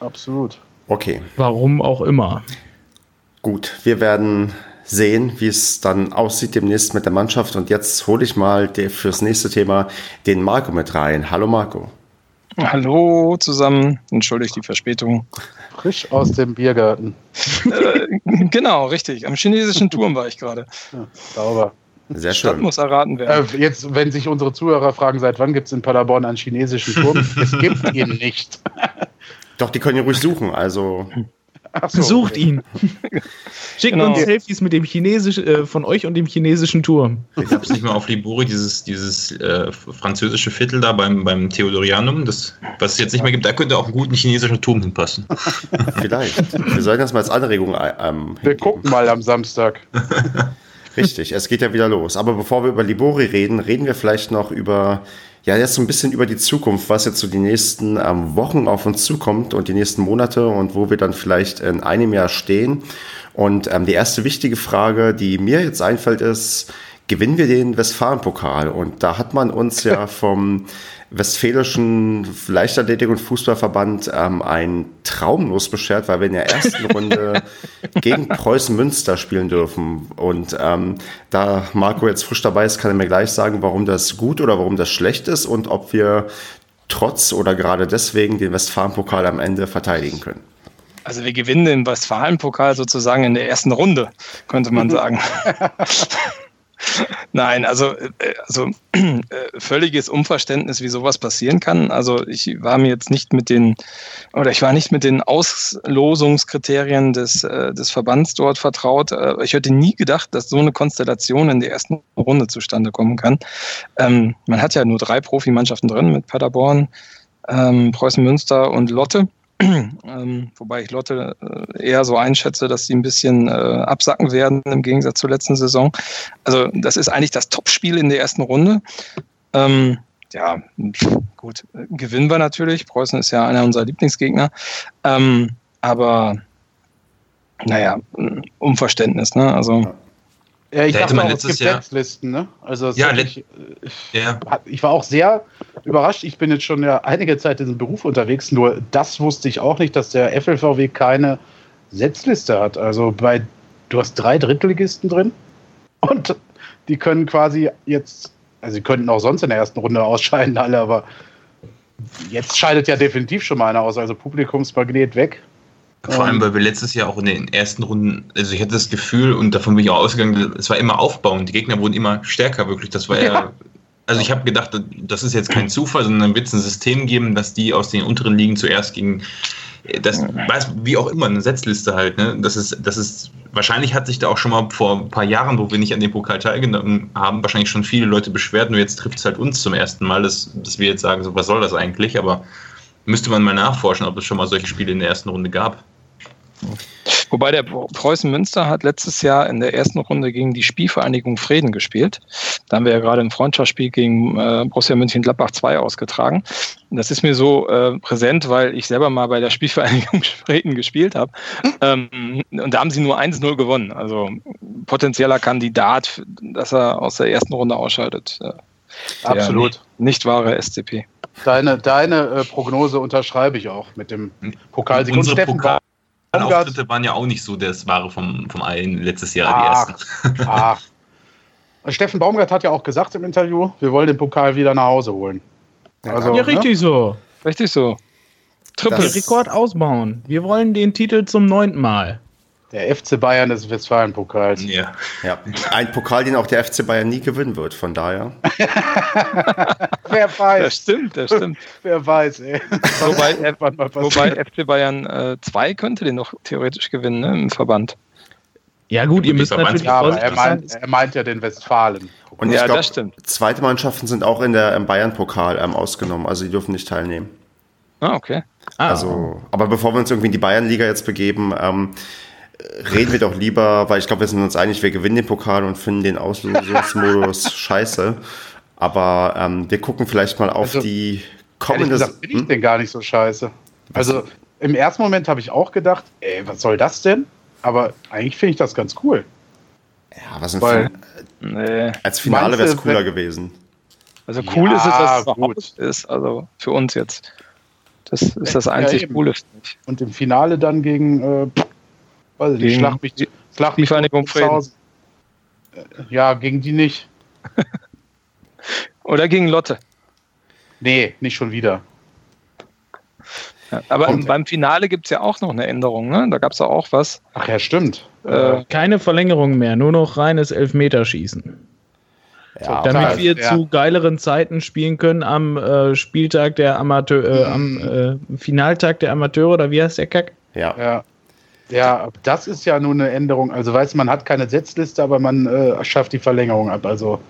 Absolut. Okay. Warum auch immer. Gut, wir werden sehen, wie es dann aussieht demnächst mit der Mannschaft. Und jetzt hole ich mal fürs nächste Thema den Marco mit rein. Hallo Marco. Hallo zusammen, entschuldigt die Verspätung. Frisch aus dem Biergarten. äh, genau, richtig. Am chinesischen Turm war ich gerade. Ja, sauber. Sehr schön. Stadt muss erraten werden. Äh, jetzt, wenn sich unsere Zuhörer fragen, seit wann gibt es in Paderborn einen chinesischen Turm? es gibt ihn nicht. Doch, die können ihn ruhig suchen. Also so, Sucht okay. ihn. Schickt genau. uns Selfies mit dem chinesischen, äh, von euch und dem chinesischen Turm. Gab es nicht mal auf Libori dieses, dieses äh, französische Viertel da beim, beim Theodorianum, das, was es jetzt nicht mehr gibt, da könnte auch ein guter chinesischer Turm hinpassen. Vielleicht. Wir sollten das mal als Anregung äh, ähm, Wir gucken mal am Samstag. Richtig, es geht ja wieder los. Aber bevor wir über Libori reden, reden wir vielleicht noch über ja, jetzt so ein bisschen über die Zukunft, was jetzt so die nächsten ähm, Wochen auf uns zukommt und die nächsten Monate und wo wir dann vielleicht in einem Jahr stehen. Und ähm, die erste wichtige Frage, die mir jetzt einfällt, ist, gewinnen wir den Westfalen-Pokal? Und da hat man uns ja vom Westfälischen Leichtathletik- und Fußballverband ähm, ein Traumlos beschert, weil wir in der ersten Runde gegen Preußen Münster spielen dürfen. Und ähm, da Marco jetzt frisch dabei ist, kann er mir gleich sagen, warum das gut oder warum das schlecht ist und ob wir trotz oder gerade deswegen den Westfalen-Pokal am Ende verteidigen können. Also wir gewinnen den Westfalen-Pokal sozusagen in der ersten Runde, könnte man sagen. Nein, also, äh, also äh, völliges Unverständnis, wie sowas passieren kann. Also ich war mir jetzt nicht mit den, oder ich war nicht mit den Auslosungskriterien des, äh, des Verbands dort vertraut. Ich hätte nie gedacht, dass so eine Konstellation in der ersten Runde zustande kommen kann. Ähm, man hat ja nur drei Profimannschaften drin mit Paderborn, ähm, Preußen Münster und Lotte. Ähm, wobei ich Lotte äh, eher so einschätze, dass sie ein bisschen äh, absacken werden im Gegensatz zur letzten Saison. Also das ist eigentlich das Topspiel in der ersten Runde. Ähm, ja, gut, gewinnen wir natürlich. Preußen ist ja einer unserer Lieblingsgegner. Ähm, aber naja, Unverständnis, ne? Also ja, ich da dachte auch, es gibt Jahr Setzlisten, ne? Also ja, ich, ja. ich war auch sehr überrascht. Ich bin jetzt schon ja einige Zeit in diesem Beruf unterwegs, nur das wusste ich auch nicht, dass der FLVW keine Setzliste hat. Also bei, du hast drei Drittligisten drin und die können quasi jetzt, also sie könnten auch sonst in der ersten Runde ausscheiden, alle, aber jetzt scheidet ja definitiv schon mal einer aus, also Publikumsmagnet weg. Vor allem, weil wir letztes Jahr auch in den ersten Runden, also ich hatte das Gefühl und davon bin ich auch ausgegangen, es war immer aufbauend. Die Gegner wurden immer stärker, wirklich. Das war ja. ja also ich habe gedacht, das ist jetzt kein Zufall, sondern wird es ein System geben, dass die aus den unteren Ligen zuerst gegen das weiß, wie auch immer, eine Setzliste halt, ne? Das ist, das ist, wahrscheinlich hat sich da auch schon mal vor ein paar Jahren, wo wir nicht an dem Pokal teilgenommen haben, wahrscheinlich schon viele Leute beschwert, nur jetzt trifft es halt uns zum ersten Mal, dass, dass wir jetzt sagen, so, was soll das eigentlich? Aber müsste man mal nachforschen, ob es schon mal solche Spiele in der ersten Runde gab. Wobei der Preußen Münster hat letztes Jahr in der ersten Runde gegen die Spielvereinigung Frieden gespielt. Da haben wir ja gerade ein Freundschaftsspiel gegen äh, Borussia Mönchengladbach 2 ausgetragen. Das ist mir so äh, präsent, weil ich selber mal bei der Spielvereinigung Frieden gespielt habe. Ähm, und da haben sie nur 1-0 gewonnen. Also potenzieller Kandidat, dass er aus der ersten Runde ausschaltet. Äh, Absolut. Nicht, nicht wahre SCP. Deine, deine äh, Prognose unterschreibe ich auch mit dem Pokalsieg. Und Steffen Pokal Auftritte waren ja auch nicht so das Wahre vom, vom einen letztes Jahr, ach, die ersten. Ach. Steffen Baumgart hat ja auch gesagt im Interview, wir wollen den Pokal wieder nach Hause holen. Also, ja, richtig ne? so. Richtig so. Triple Rekord ausbauen. Wir wollen den Titel zum neunten Mal. Der FC Bayern des Westfalen-Pokals. Ja. ja. Ein Pokal, den auch der FC Bayern nie gewinnen wird, von daher. Wer weiß. Das stimmt, das stimmt. Wer weiß, ey. Wobei, wobei FC Bayern 2 äh, könnte den noch theoretisch gewinnen ne, im Verband. Ja, gut, ihr müsst natürlich. Ja, aber er meint, er meint ja den Westfalen. Und ja, glaub, das stimmt. Zweite Mannschaften sind auch in der im Bayern-Pokal ähm, ausgenommen, also die dürfen nicht teilnehmen. Ah, okay. Ah. Also, aber bevor wir uns irgendwie in die Bayernliga jetzt begeben, ähm, reden wir doch lieber, weil ich glaube, wir sind uns einig, wir gewinnen den Pokal und finden den Auslösungsmodus scheiße. Aber ähm, wir gucken vielleicht mal auf also, die kommende. Gesagt, bin ich hm? denn gar nicht so scheiße. Also im ersten Moment habe ich auch gedacht, ey, was soll das denn? Aber eigentlich finde ich das ganz cool. Ja, was ein Weil, nee. Als Finale wäre es cooler gewesen. Also cool ja, ist es, dass es gut ist. Also für uns jetzt. Das ist das einzig ja, Coole. Und im Finale dann gegen äh, Weiß ich nicht, schlag mich, schlag mich Vereinigung Frieden. Ja, gegen die nicht. Oder gegen Lotte? Nee, nicht schon wieder. Ja, aber Und, beim Finale gibt es ja auch noch eine Änderung, ne? Da gab es auch was. Ach ja, stimmt. Äh, Keine Verlängerung mehr, nur noch reines Elfmeterschießen. Ja, damit wir ja. zu geileren Zeiten spielen können am äh, Spieltag der Amateur, äh, am äh, Finaltag der Amateure oder wie heißt der Kack? Ja. ja. Ja, das ist ja nur eine Änderung. Also weiß man hat keine Setzliste, aber man äh, schafft die Verlängerung ab. Also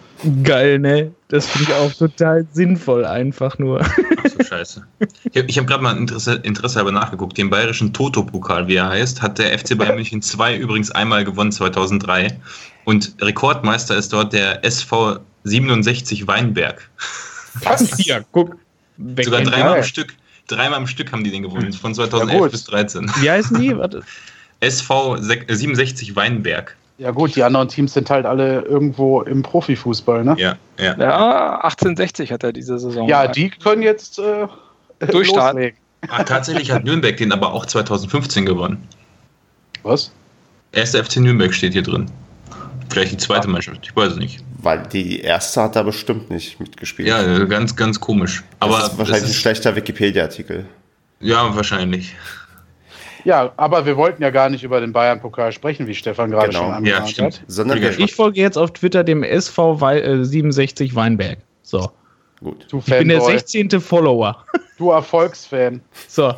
geil, ne? Das finde ich auch total sinnvoll, einfach nur. Ach so scheiße. Ich habe hab gerade mal Interesse, Interesse halber nachgeguckt. Den bayerischen Toto-Pokal, wie er heißt, hat der FC Bayern München 2 übrigens einmal gewonnen 2003 und Rekordmeister ist dort der SV 67 Weinberg. Was? Ja, guck. Sogar dreimal am Stück. Dreimal am Stück haben die den gewonnen, von 2011 ja, bis 2013. Wie heißen die? Warte. SV 67 Weinberg. Ja gut, die anderen Teams sind halt alle irgendwo im Profifußball, ne? Ja, ja. Ja, 1860 hat er diese Saison. Ja, die können jetzt äh, durchstarten. Ah, tatsächlich hat Nürnberg den aber auch 2015 gewonnen. Was? Erster FC Nürnberg steht hier drin. Vielleicht die zweite Mannschaft, ich weiß es nicht. Weil die erste hat da bestimmt nicht mitgespielt. Ja, ganz, ganz komisch. Aber das ist wahrscheinlich das ist, ein schlechter Wikipedia-Artikel. Ja, wahrscheinlich. Ja, aber wir wollten ja gar nicht über den Bayern-Pokal sprechen, wie Stefan gerade genau. schon angemahnt ja, hat. Sondern ich folge jetzt auf Twitter dem SV Wei 67 äh, Weinberg. So. Gut. Du ich bin der 16. Follower. Du Erfolgsfan. So.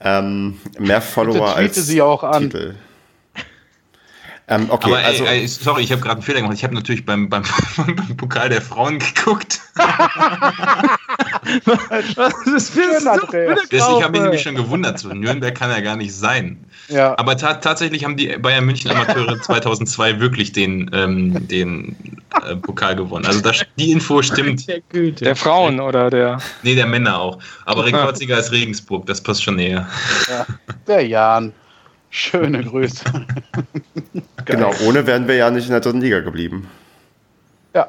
Ähm, mehr Follower als sie auch an. Titel. Ähm, okay, Aber, also, ey, ey, sorry, ich habe gerade einen Fehler gemacht. Ich habe natürlich beim, beim, beim, Pokal der Frauen geguckt. Was ist für ein Ich habe mich nämlich schon gewundert. So, Nürnberg kann ja gar nicht sein. Ja. Aber ta tatsächlich haben die Bayern München Amateure 2002 wirklich den, ähm, den äh, Pokal gewonnen. Also das, die Info stimmt. Der, der, Frauen oder der? Nee, der Männer auch. Aber Rekordsieger ist Regensburg, das passt schon näher. Ja. Der Jan. Schöne Grüße. genau, ohne wären wir ja nicht in der dritten Liga geblieben. Ja.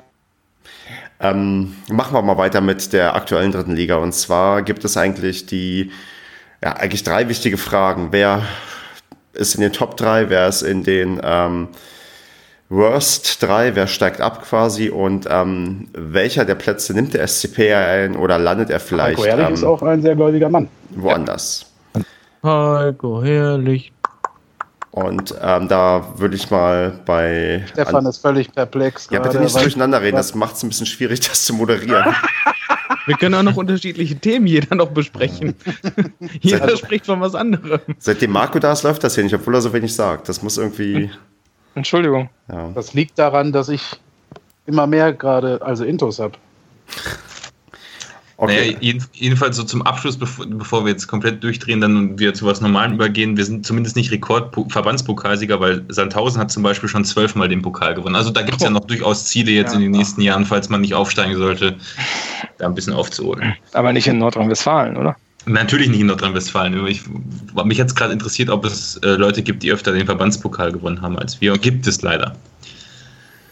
Ähm, machen wir mal weiter mit der aktuellen dritten Liga. Und zwar gibt es eigentlich die, ja, eigentlich drei wichtige Fragen. Wer ist in den Top 3, wer ist in den ähm, Worst 3, wer steigt ab quasi und ähm, welcher der Plätze nimmt der SCP ein oder landet er vielleicht? Marco ähm, ist auch ein sehr gläubiger Mann. Woanders. Ja. Heiko, herrlich. Und ähm, da würde ich mal bei. Stefan ist völlig perplex. Ja, bitte nicht durcheinander reden, das macht es ein bisschen schwierig, das zu moderieren. Wir können auch noch unterschiedliche Themen jeder noch besprechen. jeder Seid- spricht von was anderem. Seitdem Marco da ist, läuft das hier nicht, obwohl er so wenig sagt. Das muss irgendwie. Entschuldigung. Ja. Das liegt daran, dass ich immer mehr gerade, also Intos habe. Okay. Naja, jeden, jedenfalls so zum Abschluss, bevor, bevor wir jetzt komplett durchdrehen dann und wir zu was Normalem übergehen, wir sind zumindest nicht Rekord-Verbandspokalsieger, weil Sandhausen hat zum Beispiel schon zwölfmal den Pokal gewonnen. Also da gibt es ja noch durchaus Ziele jetzt Ja. in den nächsten Jahren, falls man nicht aufsteigen sollte, da ein bisschen aufzuholen. Aber nicht in Nordrhein-Westfalen, oder? Natürlich nicht in Nordrhein-Westfalen. Ich, mich jetzt gerade interessiert, ob es äh, Leute gibt, die öfter den Verbandspokal gewonnen haben als wir. Und gibt es leider.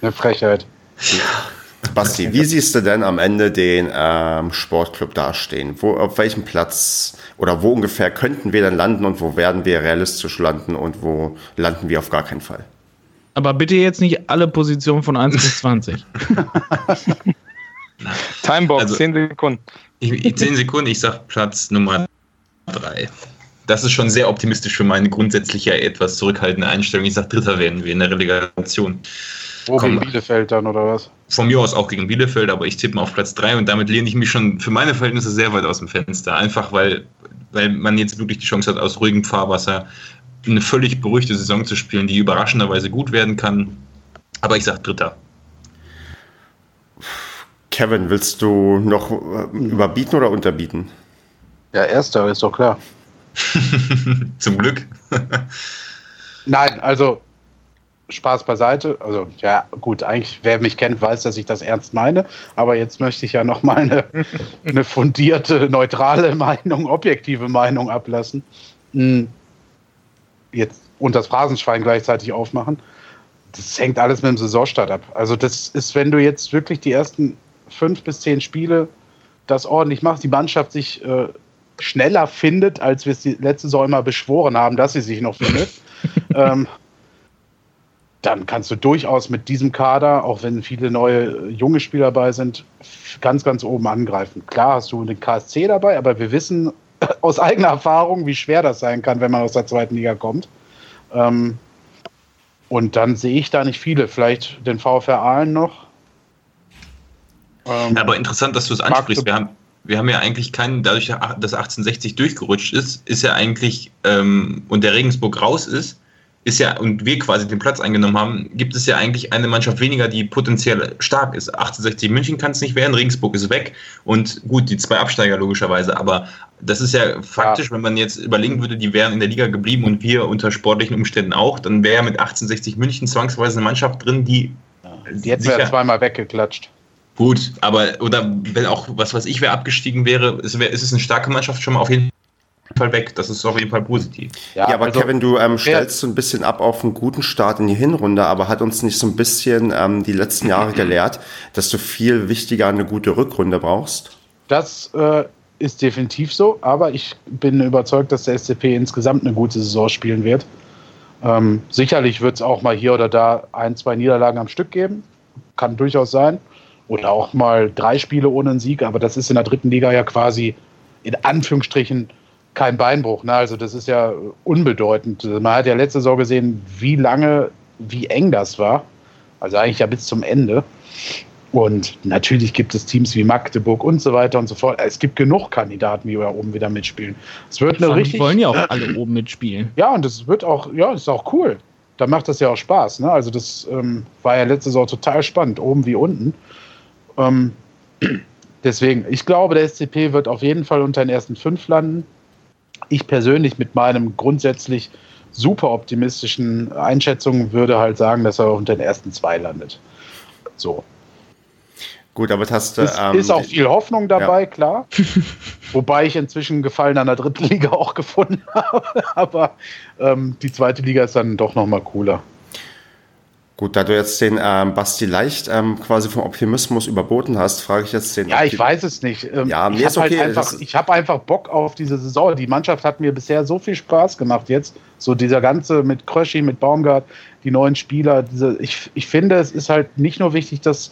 Eine Frechheit. Basti, wie siehst du denn am Ende den ähm, Sportclub dastehen? Wo, auf welchem Platz oder wo ungefähr könnten wir dann landen und wo werden wir realistisch landen und wo landen wir auf gar keinen Fall? Aber bitte jetzt nicht alle Positionen von 1 bis 20. Timebox, Also- 10 Sekunden. Ich, ich, zehn Sekunden, ich sag Platz Nummer drei. Das ist schon sehr optimistisch für meine grundsätzlich ja etwas zurückhaltende Einstellung. Ich sag Dritter werden wir in der Relegation. Wo Komm. gegen Bielefeld dann oder was? Von mir aus auch gegen Bielefeld, aber ich tippe mal auf Platz drei und damit lehne ich mich schon für meine Verhältnisse sehr weit aus dem Fenster. Einfach weil, weil man jetzt wirklich die Chance hat, aus ruhigem Fahrwasser eine völlig beruhigte Saison zu spielen, die überraschenderweise gut werden kann. Aber ich sag Dritter. Kevin, willst du noch äh, überbieten oder unterbieten? Ja, erster ist doch klar. Zum Glück. Nein, also Spaß beiseite. Also ja, gut, eigentlich wer mich kennt, weiß, dass ich das ernst meine. Aber jetzt möchte ich ja noch mal eine, eine fundierte, neutrale Meinung, objektive Meinung ablassen. Hm. Jetzt und das Phrasenschwein gleichzeitig aufmachen. Das hängt alles mit dem Saisonstart ab. Also das ist, wenn du jetzt wirklich die ersten fünf bis zehn Spiele das ordentlich machst, die Mannschaft sich äh, schneller findet, als wir es die letzte Saison immer beschworen haben, dass sie sich noch findet, ähm, dann kannst du durchaus mit diesem Kader, auch wenn viele neue junge Spieler dabei sind, ganz, ganz oben angreifen. Klar hast du den KSC dabei, aber wir wissen aus eigener Erfahrung, wie schwer das sein kann, wenn man aus der zweiten Liga kommt. Ähm, und dann sehe ich da nicht viele. Vielleicht den VfR Aalen noch. Ähm, Aber interessant, dass du es ansprichst. Wir haben, wir haben ja eigentlich keinen, dadurch, dass 1860 durchgerutscht ist, ist ja eigentlich, ähm, und der Regensburg raus ist, ist ja, und wir quasi den Platz eingenommen haben, gibt es ja eigentlich eine Mannschaft weniger, die potenziell stark ist. 1860 München kann es nicht werden, Regensburg ist weg und gut, die zwei Absteiger logischerweise, aber das ist ja faktisch, wenn man jetzt überlegen würde, die wären in der Liga geblieben und wir unter sportlichen Umständen auch, dann wäre ja mit 1860 München zwangsweise eine Mannschaft drin, die die hätten wir ja zweimal weggeklatscht. Gut, aber oder wenn auch was weiß ich, wer abgestiegen wäre, ist, wär, ist es eine starke Mannschaft schon mal auf jeden Fall weg. Das ist auf jeden Fall positiv. Ja, aber also- Kevin, du ähm, stellst so ein bisschen ab auf einen guten Start in die Hinrunde, aber hat uns nicht so ein bisschen ähm, die letzten Jahre gelehrt, dass du viel wichtiger eine gute Rückrunde brauchst? Das äh, ist definitiv so, aber ich bin überzeugt, dass der SCP insgesamt eine gute Saison spielen wird. Ähm, sicherlich wird es auch mal hier oder da ein, zwei Niederlagen am Stück geben. Kann durchaus sein. Oder auch mal drei Spiele ohne einen Sieg, aber das ist in der dritten Liga ja quasi in Anführungsstrichen kein Beinbruch. Ne? Also das ist ja unbedeutend. Man hat ja letzte Saison gesehen, wie lange, wie eng das war. Also eigentlich ja bis zum Ende. Und natürlich gibt es Teams wie Magdeburg und so weiter und so fort. Es gibt genug Kandidaten, die da oben wieder mitspielen. Es wird eine Die richtig. wollen ja auch alle oben mitspielen. Ja, und es wird auch, ja, ist auch cool. Da macht das ja auch Spaß. Ne? Also das ähm, war ja letzte Saison total spannend, oben wie unten. Ähm, deswegen, ich glaube, der SCP wird auf jeden Fall unter den ersten fünf landen. Ich persönlich mit meinem grundsätzlich super optimistischen Einschätzungen würde halt sagen, dass er unter den ersten zwei landet. So. Gut, aber hast du. Es ähm, ist auch viel Hoffnung dabei, klar. Wobei ich inzwischen Gefallen an der dritten Liga auch gefunden habe. Aber ähm, die zweite Liga ist dann doch nochmal cooler. Gut, da du jetzt den ähm, Basti leicht ähm, quasi vom Optimismus überboten hast, frage ich jetzt den. Ja, ich weiß es nicht. Ähm, Ja, mir ich habe okay, halt einfach, ich hab einfach Bock auf diese Saison. Die Mannschaft hat mir bisher so viel Spaß gemacht jetzt. So dieser ganze mit Kröschi, mit Baumgart, die neuen Spieler. Diese, ich, ich finde, es ist halt nicht nur wichtig, dass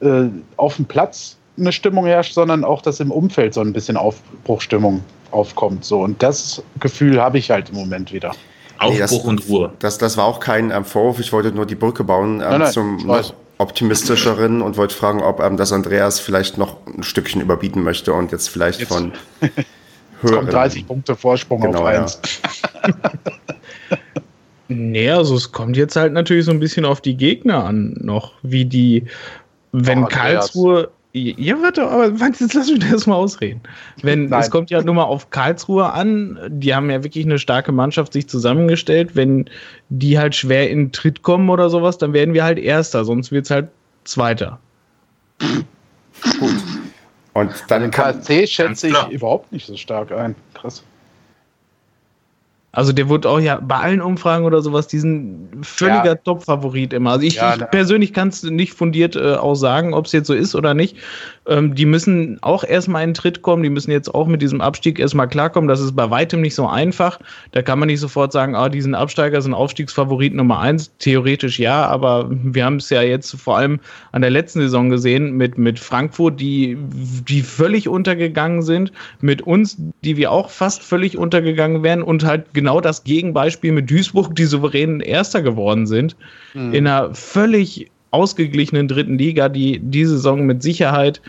äh, auf dem Platz eine Stimmung herrscht, sondern auch, dass im Umfeld so ein bisschen Aufbruchstimmung aufkommt. So. Und das Gefühl habe ich halt im Moment wieder. Aufbruch nee, das, und Ruhe. Das, das war auch kein ähm, Vorwurf, ich wollte nur die Brücke bauen ähm, nein, nein, zum noch optimistischeren und wollte fragen, ob ähm, das Andreas vielleicht noch ein Stückchen überbieten möchte und jetzt vielleicht jetzt. von höheren... 30 Punkte Vorsprung genau, auf 1. Ja. nee, also es kommt jetzt halt natürlich so ein bisschen auf die Gegner an, noch wie die, wenn oh, Karlsruhe ja, warte, aber jetzt lass mich das mal ausreden. Wenn, Nein. es kommt ja nur mal auf Karlsruhe an, die haben ja wirklich eine starke Mannschaft sich zusammengestellt. Wenn die halt schwer in Tritt kommen oder sowas, dann werden wir halt Erster, sonst wird es halt Zweiter. Gut. Und dann den KSC schätze ich überhaupt nicht so stark ein. Krass. Also der wird auch ja bei allen Umfragen oder sowas diesen völliger ja. Top-Favorit immer. Also ich, ja, ich persönlich kann es nicht fundiert äh, auch sagen, ob es jetzt so ist oder nicht. Ähm, die müssen auch erstmal in den Tritt kommen, die müssen jetzt auch mit diesem Abstieg erstmal klarkommen. Das ist bei weitem nicht so einfach. Da kann man nicht sofort sagen, ah, diesen Absteiger sind Aufstiegsfavorit Nummer eins. Theoretisch ja, aber wir haben es ja jetzt vor allem an der letzten Saison gesehen mit, mit Frankfurt, die, die völlig untergegangen sind, mit uns, die wir auch fast völlig untergegangen wären und halt genau das Gegenbeispiel mit Duisburg, die souveränen Erster geworden sind, mhm. in einer völlig ausgeglichenen dritten Liga, die diese Saison mit Sicherheit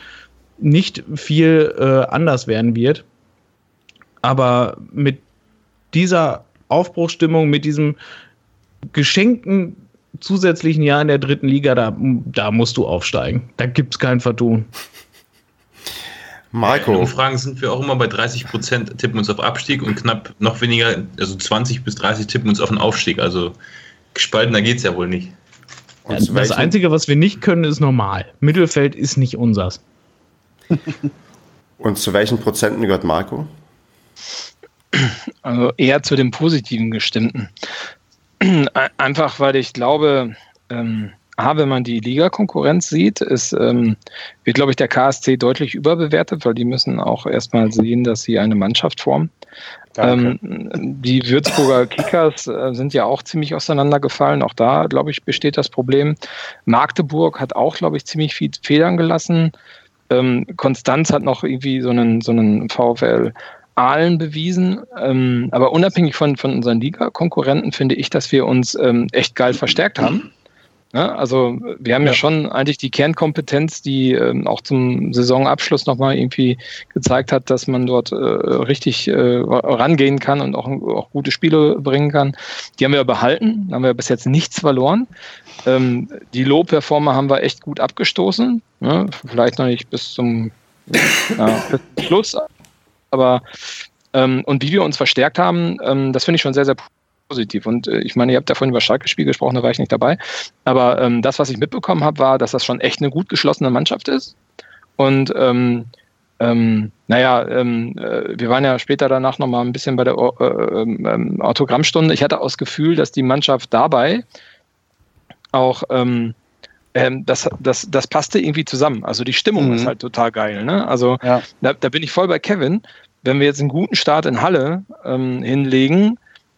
nicht viel äh, anders werden wird. Aber mit dieser Aufbruchstimmung, mit diesem geschenkten zusätzlichen Jahr in der dritten Liga, da, da musst du aufsteigen. Da gibt es kein Vertun. Marco. In Umfragen sind wir auch immer bei 30 Prozent tippen uns auf Abstieg und knapp noch weniger, also 20 bis 30 tippen uns auf den Aufstieg. Also gespaltener geht es ja wohl nicht. Ja, das Einzige, was wir nicht können, ist normal. Mittelfeld ist nicht unsers. Und zu welchen Prozenten gehört Marco? Also eher zu dem positiven Gestimmten. Einfach weil ich glaube, ähm, A, wenn man die Liga-Konkurrenz sieht, ist, ähm, wird, glaube ich, der KSC deutlich überbewertet, weil die müssen auch erstmal sehen, dass sie eine Mannschaft formen. Ähm, die Würzburger Kickers äh, sind ja auch ziemlich auseinandergefallen. Auch da, glaube ich, besteht das Problem. Magdeburg hat auch, glaube ich, ziemlich viel Federn gelassen. Ähm, Konstanz hat noch irgendwie so einen, so einen VfL Aalen bewiesen. Ähm, aber unabhängig von, von unseren Liga-Konkurrenten finde ich, dass wir uns ähm, echt geil verstärkt haben. Ja, also wir haben ja. ja. schon eigentlich die Kernkompetenz, die ähm, auch zum Saisonabschluss nochmal irgendwie gezeigt hat, dass man dort äh, richtig äh, rangehen kann und auch, auch gute Spiele bringen kann. Die haben wir behalten, haben wir bis jetzt nichts verloren. Ähm, die Low-Performer haben wir echt gut abgestoßen. Ne? Vielleicht noch nicht bis zum, ja, Schluss, aber ähm, und wie wir uns verstärkt haben, ähm, das finde ich schon sehr, sehr positiv. Und äh, ich meine, ihr habt ja vorhin über Schalke-Spiel gesprochen, da war ich nicht dabei. Aber ähm, das, was ich mitbekommen habe, war, dass das schon echt eine gut geschlossene Mannschaft ist. Und ähm, ähm, naja, ähm, äh, wir waren ja später danach nochmal ein bisschen bei der äh, ähm, ähm, Autogrammstunde. Ich hatte auch das Gefühl, dass die Mannschaft dabei auch ähm, ähm, das, das, das passte irgendwie zusammen. Also die Stimmung mhm. ist halt total geil. Ne? Also ja. da, da bin ich voll bei Kevin. Wenn wir jetzt einen guten Start in Halle ähm, hinlegen,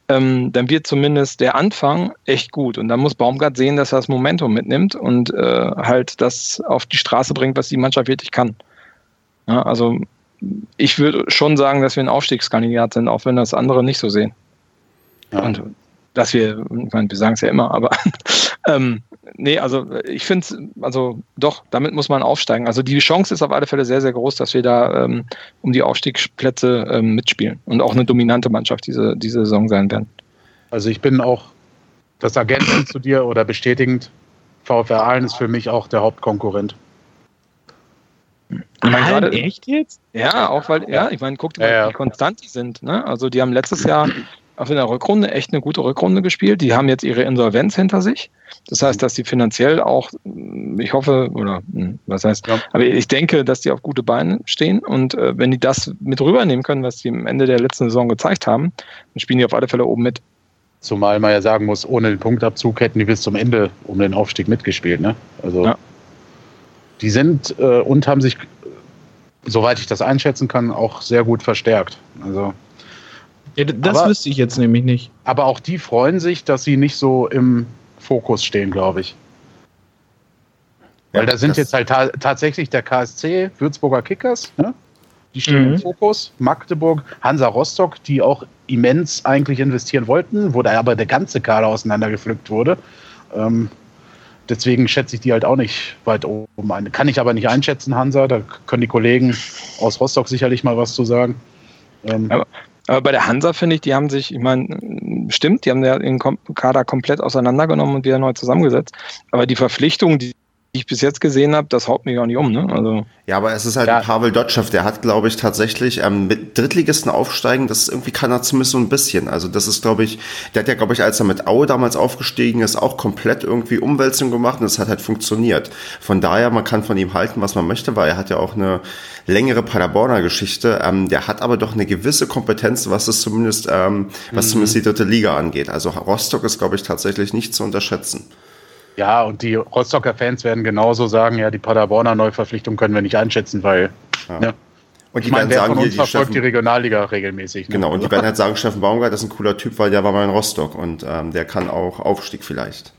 ähm, dann wird zumindest der Anfang echt gut. Und dann muss Baumgart sehen, dass er das Momentum mitnimmt und äh, halt das auf die Straße bringt, was die Mannschaft wirklich kann. Ja, also ich würde schon sagen, dass wir ein Aufstiegskandidat sind, auch wenn das andere nicht so sehen. Ja. Und dass wir, ich meine, wir sagen es ja immer, aber ähm, nee, also ich finde also doch, damit muss man aufsteigen. Also die Chance ist auf alle Fälle sehr, sehr groß, dass wir da ähm, um die Aufstiegsplätze ähm, mitspielen und auch eine dominante Mannschaft diese, diese Saison sein werden. Also ich bin auch das ergänzend zu dir oder bestätigend, VfR Aalen ist für mich auch der Hauptkonkurrent. Aalen, echt jetzt? Ja, auch weil, ja, ich meine, guck dir ja, ja. wie konstant die sind. Ne? Also die haben letztes Jahr auch in der Rückrunde echt eine gute Rückrunde gespielt. Die haben jetzt ihre Insolvenz hinter sich. Das heißt, dass sie finanziell auch, ich hoffe, oder hm, was heißt, ja. aber ich denke, dass die auf gute Beine stehen und äh, wenn die das mit rübernehmen können, was sie am Ende der letzten Saison gezeigt haben, dann spielen die auf alle Fälle oben mit. Zumal man ja sagen muss, ohne den Punktabzug hätten die bis zum Ende um den Aufstieg mitgespielt. Ne? Also ja. die sind äh, und haben sich, soweit ich das einschätzen kann, auch sehr gut verstärkt. Also ja, das aber, wüsste ich jetzt nämlich nicht. Aber auch die freuen sich, dass sie nicht so im Fokus stehen, glaube ich. Weil ja, da sind jetzt halt ta tatsächlich der KSC, Würzburger Kickers, ne? die stehen mhm. im Fokus. Magdeburg, Hansa Rostock, die auch immens eigentlich investieren wollten, wo da aber der ganze Kader auseinandergepflückt wurde. Ähm, deswegen schätze ich die halt auch nicht weit oben ein. Kann ich aber nicht einschätzen, Hansa. Da können die Kollegen aus Rostock sicherlich mal was zu sagen. Ähm, aber, aber, bei der Hansa finde ich, die haben sich, ich meine, stimmt, die haben ja den Kader komplett auseinandergenommen und wieder neu zusammengesetzt. Aber die Verpflichtungen, die ich bis jetzt gesehen habe, das haut mich auch nicht um. Ne? Also ja, aber es ist halt ja. Pavel Dotschew, der hat, glaube ich, tatsächlich ähm, mit Drittligisten aufsteigen, das irgendwie kann er zumindest so ein bisschen. Also das ist, glaube ich, der hat ja, glaube ich, als er mit Aue damals aufgestiegen ist, auch komplett irgendwie Umwälzung gemacht und es hat halt funktioniert. Von daher, man kann von ihm halten, was man möchte, weil er hat ja auch eine längere Paderborner Geschichte. Ähm, der hat aber doch eine gewisse Kompetenz, was es zumindest, ähm, was mhm. zumindest die dritte Liga angeht. Also Rostock ist, glaube ich, tatsächlich nicht zu unterschätzen. Ja, und die Rostocker Fans werden genauso sagen, ja, die Paderborner Neuverpflichtung können wir nicht einschätzen, weil ja. ne, und die ich meine, wer sagen, von uns verfolgt Steffen, die Regionalliga regelmäßig. Ne? Genau, und die werden halt sagen, Steffen Baumgart ist ein cooler Typ, weil der war mal in Rostock und ähm, der kann auch Aufstieg vielleicht.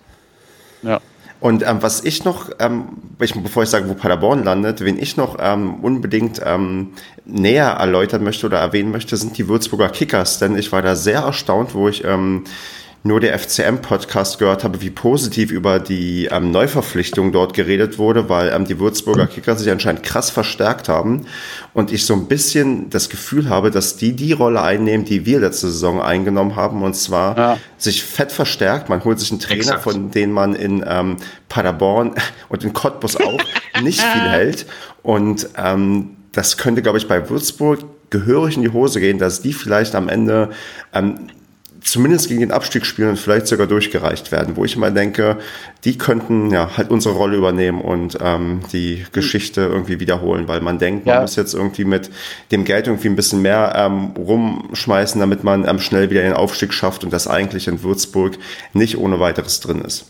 Ja. Und ähm, was ich noch, ähm, bevor ich sage, wo Paderborn landet, wen ich noch ähm, unbedingt ähm, näher erläutern möchte oder erwähnen möchte, sind die Würzburger Kickers. Denn ich war da sehr erstaunt, wo ich ähm, nur der FCM-Podcast gehört habe, wie positiv über die ähm, Neuverpflichtung dort geredet wurde, weil ähm, die Würzburger Kicker sich anscheinend krass verstärkt haben und ich so ein bisschen das Gefühl habe, dass die die Rolle einnehmen, die wir letzte Saison eingenommen haben und zwar ja. sich fett verstärkt. Man holt sich einen Trainer, Exakt. von dem man in ähm, Paderborn und in Cottbus auch nicht viel hält und ähm, das könnte, glaube ich, bei Würzburg gehörig in die Hose gehen, dass die vielleicht am Ende ähm, zumindest gegen den Abstieg spielen und vielleicht sogar durchgereicht werden, wo ich immer denke, die könnten ja halt unsere Rolle übernehmen und ähm, die Geschichte irgendwie wiederholen, weil man denkt, man ja. muss jetzt irgendwie mit dem Geld irgendwie ein bisschen mehr ähm, rumschmeißen, damit man ähm, schnell wieder den Aufstieg schafft und das eigentlich in Würzburg nicht ohne weiteres drin ist.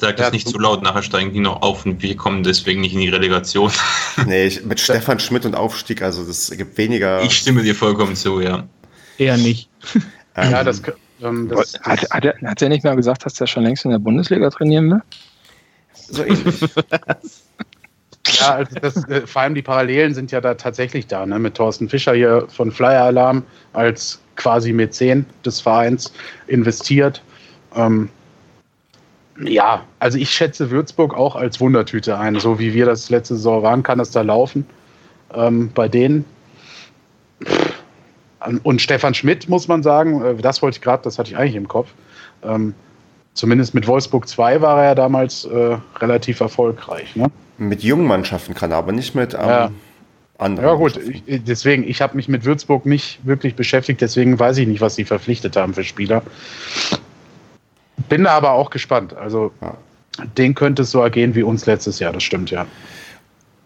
Sag das ja, nicht zu laut, nachher steigen die noch auf und wir kommen deswegen nicht in die Relegation. nee, ich, mit Stefan Schmidt und Aufstieg, also das gibt weniger. Ich stimme dir vollkommen zu, ja. Eher nicht. Ähm, ja, das, ähm, das, hat, hat, er, hat er nicht mal gesagt, dass er schon längst in der Bundesliga trainieren will? So ähnlich. ja, also das, äh, vor allem die Parallelen sind ja da tatsächlich da, ne? mit Thorsten Fischer hier von Flyer Alarm als quasi Mäzen des Vereins investiert. Ähm, ja, also ich schätze Würzburg auch als Wundertüte ein. So wie wir das letzte Saison waren, kann es da laufen. Ähm, bei denen. Pff, und Stefan Schmidt, muss man sagen, äh, das wollte ich gerade, das hatte ich eigentlich im Kopf. Ähm, zumindest mit Wolfsburg 2 war er ja damals äh, relativ erfolgreich. Ne? Mit jungen Mannschaften kann er, aber nicht mit ähm, ja. anderen. Ja, gut, ich, deswegen, ich habe mich mit Würzburg nicht wirklich beschäftigt, deswegen weiß ich nicht, was sie verpflichtet haben für Spieler. Bin da aber auch gespannt. Also, ja. den könnte es so ergehen wie uns letztes Jahr, das stimmt ja.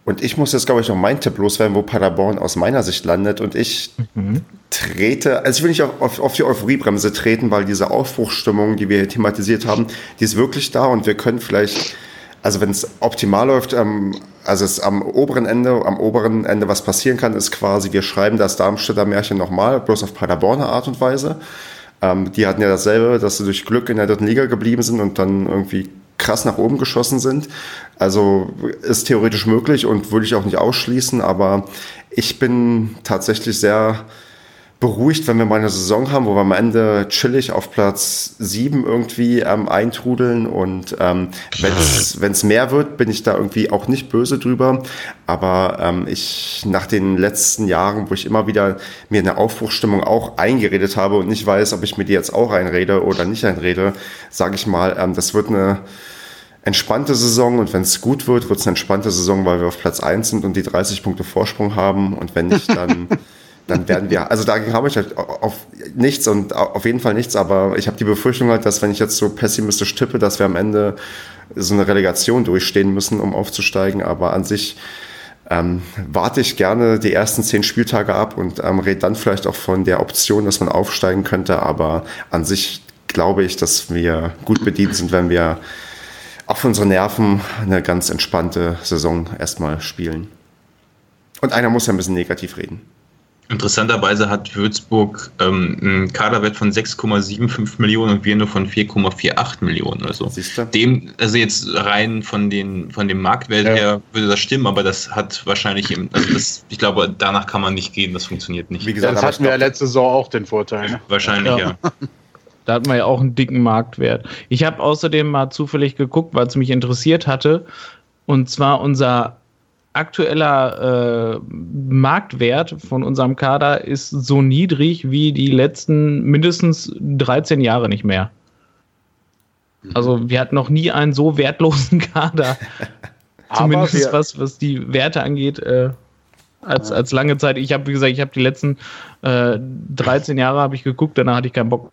Und ich muss jetzt, glaube ich, noch meinen Tipp loswerden, wo Paderborn aus meiner Sicht landet. Und ich mhm. trete, also ich will nicht auf, auf, auf, die Euphoriebremse treten, weil diese Aufbruchsstimmung, die wir hier thematisiert haben, die ist wirklich da und wir können vielleicht, also wenn es optimal läuft, ähm, also es am oberen Ende, am oberen Ende was passieren kann, ist quasi, wir schreiben das Darmstädter Märchen nochmal, bloß auf Paderborner Art und Weise. Ähm, die hatten ja dasselbe, dass sie durch Glück in der dritten Liga geblieben sind und dann irgendwie krass nach oben geschossen sind. Also ist theoretisch möglich und würde ich auch nicht ausschließen, aber ich bin tatsächlich sehr beruhigt, wenn wir mal eine Saison haben, wo wir am Ende chillig auf Platz 7 irgendwie ähm, eintrudeln und ähm, wenn es mehr wird, bin ich da irgendwie auch nicht böse drüber. Aber ähm, ich nach den letzten Jahren, wo ich immer wieder mir eine Aufbruchstimmung auch eingeredet habe und nicht weiß, ob ich mir die jetzt auch einrede oder nicht einrede, sage ich mal, ähm, das wird eine entspannte Saison und wenn es gut wird, wird es eine entspannte Saison, weil wir auf Platz 1 sind und die 30 Punkte Vorsprung haben und wenn nicht, dann dann werden wir, also dagegen habe ich halt auf nichts und auf jeden Fall nichts, aber ich habe die Befürchtung halt, dass wenn ich jetzt so pessimistisch tippe, dass wir am Ende so eine Relegation durchstehen müssen, um aufzusteigen, aber an sich ähm, warte ich gerne die ersten zehn Spieltage ab und ähm, rede dann vielleicht auch von der Option, dass man aufsteigen könnte, aber an sich glaube ich, dass wir gut bedient sind, wenn wir für unsere Nerven eine ganz entspannte Saison erstmal spielen. Und einer muss ja ein bisschen negativ reden. Interessanterweise hat Würzburg ähm, einen Kaderwert von 6,75 Millionen und wir nur von 4,48 Millionen. Also dem, also jetzt rein von den von dem Marktwert ja. her würde das stimmen, aber das hat wahrscheinlich im, also das, ich glaube, danach kann man nicht gehen, das funktioniert nicht. Wie gesagt, das hatten wir ja letzte Saison auch den Vorteil. Ne? Wahrscheinlich, ja. ja. Da hatten wir ja auch einen dicken Marktwert. Ich habe außerdem mal zufällig geguckt, weil es mich interessiert hatte. Und zwar unser aktueller äh, Marktwert von unserem Kader ist so niedrig wie die letzten mindestens 13 Jahre nicht mehr. Mhm. Also wir hatten noch nie einen so wertlosen Kader. Zumindest was, was die Werte angeht, äh, als, als lange Zeit. Ich habe, wie gesagt, ich habe die letzten äh, 13 Jahre habe ich geguckt, danach hatte ich keinen Bock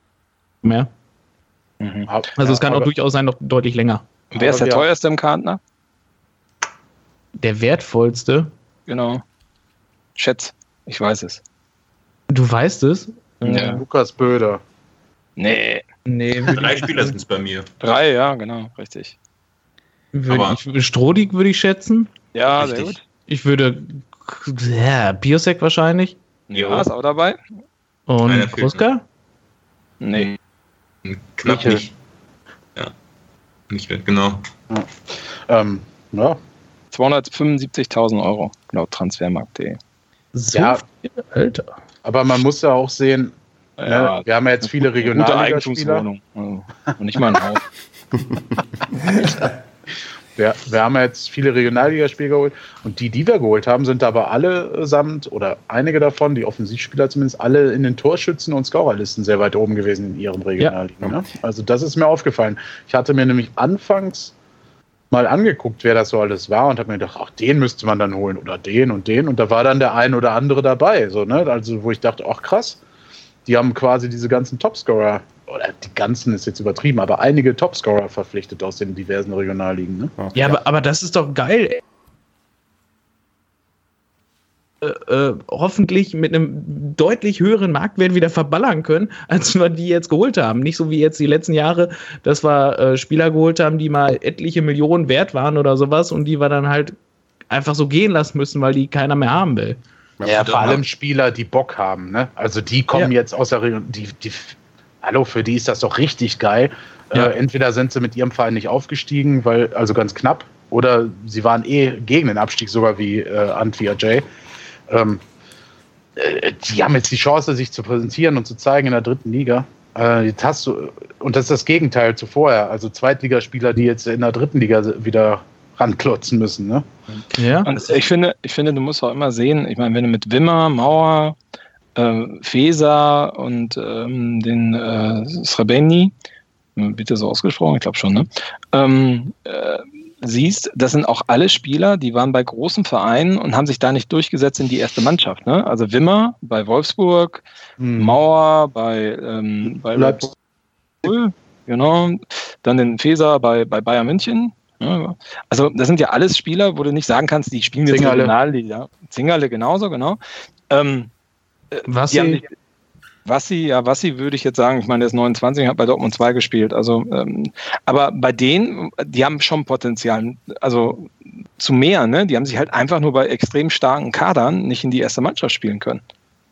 mehr. Mhm. Also es kann auch durchaus sein, noch deutlich länger. Wer ist der teuerste im Kader? Der wertvollste? Genau. Schätz, ich weiß es. Du weißt es? Ja. Lukas Böder. Nee. Nee. Drei Spieler sind es bei mir. Drei, ja, genau, richtig. Würde ich, Strodig würde ich schätzen. Ja, richtig. sehr gut. Ich würde, ja, Biosek wahrscheinlich. Ja, ist auch dabei. Und Kruska? Nee. Knapp nicht. nicht. Ja. Nicht, genau. Ja. Ähm, ja, 275.000 Euro laut transfermarkt.de. So ja, Alter. Aber man muss ja auch sehen, ja, ne, wir haben ja jetzt viele regionale Eigentumswohnung. Also, und nicht mal ein Haus. wir, wir haben ja jetzt viele Regionalligaspiele geholt und die, die wir geholt haben, sind aber allesamt oder einige davon, die Offensivspieler zumindest, alle in den Torschützen- und Scorerlisten sehr weit oben gewesen in ihren Regionalligen. Ja. Ne? Also das ist mir aufgefallen. Ich hatte mir nämlich anfangs mal angeguckt, wer das so alles war und habe mir gedacht, ach, den müsste man dann holen oder den und den. Und da war dann der ein oder andere dabei. So, ne? Also, wo ich dachte, ach krass, die haben quasi diese ganzen Topscorer, oder die ganzen ist jetzt übertrieben, aber einige Topscorer verpflichtet aus den diversen Regionalligen. Ne? Ja, Aber, aber das ist doch geil. Äh, äh, hoffentlich mit einem deutlich höheren Marktwert wieder verballern können, als wir die jetzt geholt haben. Nicht so wie jetzt die letzten Jahre, dass wir äh, Spieler geholt haben, die mal etliche Millionen wert waren oder sowas und die wir dann halt einfach so gehen lassen müssen, weil die keiner mehr haben will. Ja, vor allem Spieler, die Bock haben. Ne? Also die kommen ja. jetzt aus der Region, die, die, hallo, für die ist das doch richtig geil. Ja. Äh, entweder sind sie mit ihrem Verein nicht aufgestiegen, weil, also ganz knapp, oder sie waren eh gegen den Abstieg, sogar wie äh, Antwi Ajay ähm, äh, die haben jetzt die Chance, sich zu präsentieren und zu zeigen in der dritten Liga. Äh, jetzt hast du, und das ist das Gegenteil zu vorher, also Zweitligaspieler, die jetzt in der dritten Liga wieder ranklotzen müssen. Ne? Ja. Und ich finde, ich finde, du musst auch immer sehen, ich meine, wenn du mit Wimmer, Mauer, äh, Feser und ähm, den äh, Srebeni, bitte so ausgesprochen, ich glaube schon, ne? Ähm, äh, siehst, das sind auch alle Spieler, die waren bei großen Vereinen und haben sich da nicht durchgesetzt in die erste Mannschaft. Ne? Also Wimmer bei Wolfsburg, hm. Mauer bei, ähm, bei Leipzig, genau, dann den Feser bei, bei Bayern München. Ja, also das sind ja alles Spieler, wo du nicht sagen kannst, die spielen jetzt Regionalliga. Zingerle genauso, genau. Ähm, äh, Was die, Wassi, ja, Wassi würde ich jetzt sagen, ich meine, der ist 29, hat bei Dortmund 2 gespielt. Also, ähm, aber bei denen, die haben schon Potenzial, also zu mehr, ne? Die haben sich halt einfach nur bei extrem starken Kadern nicht in die erste Mannschaft spielen können.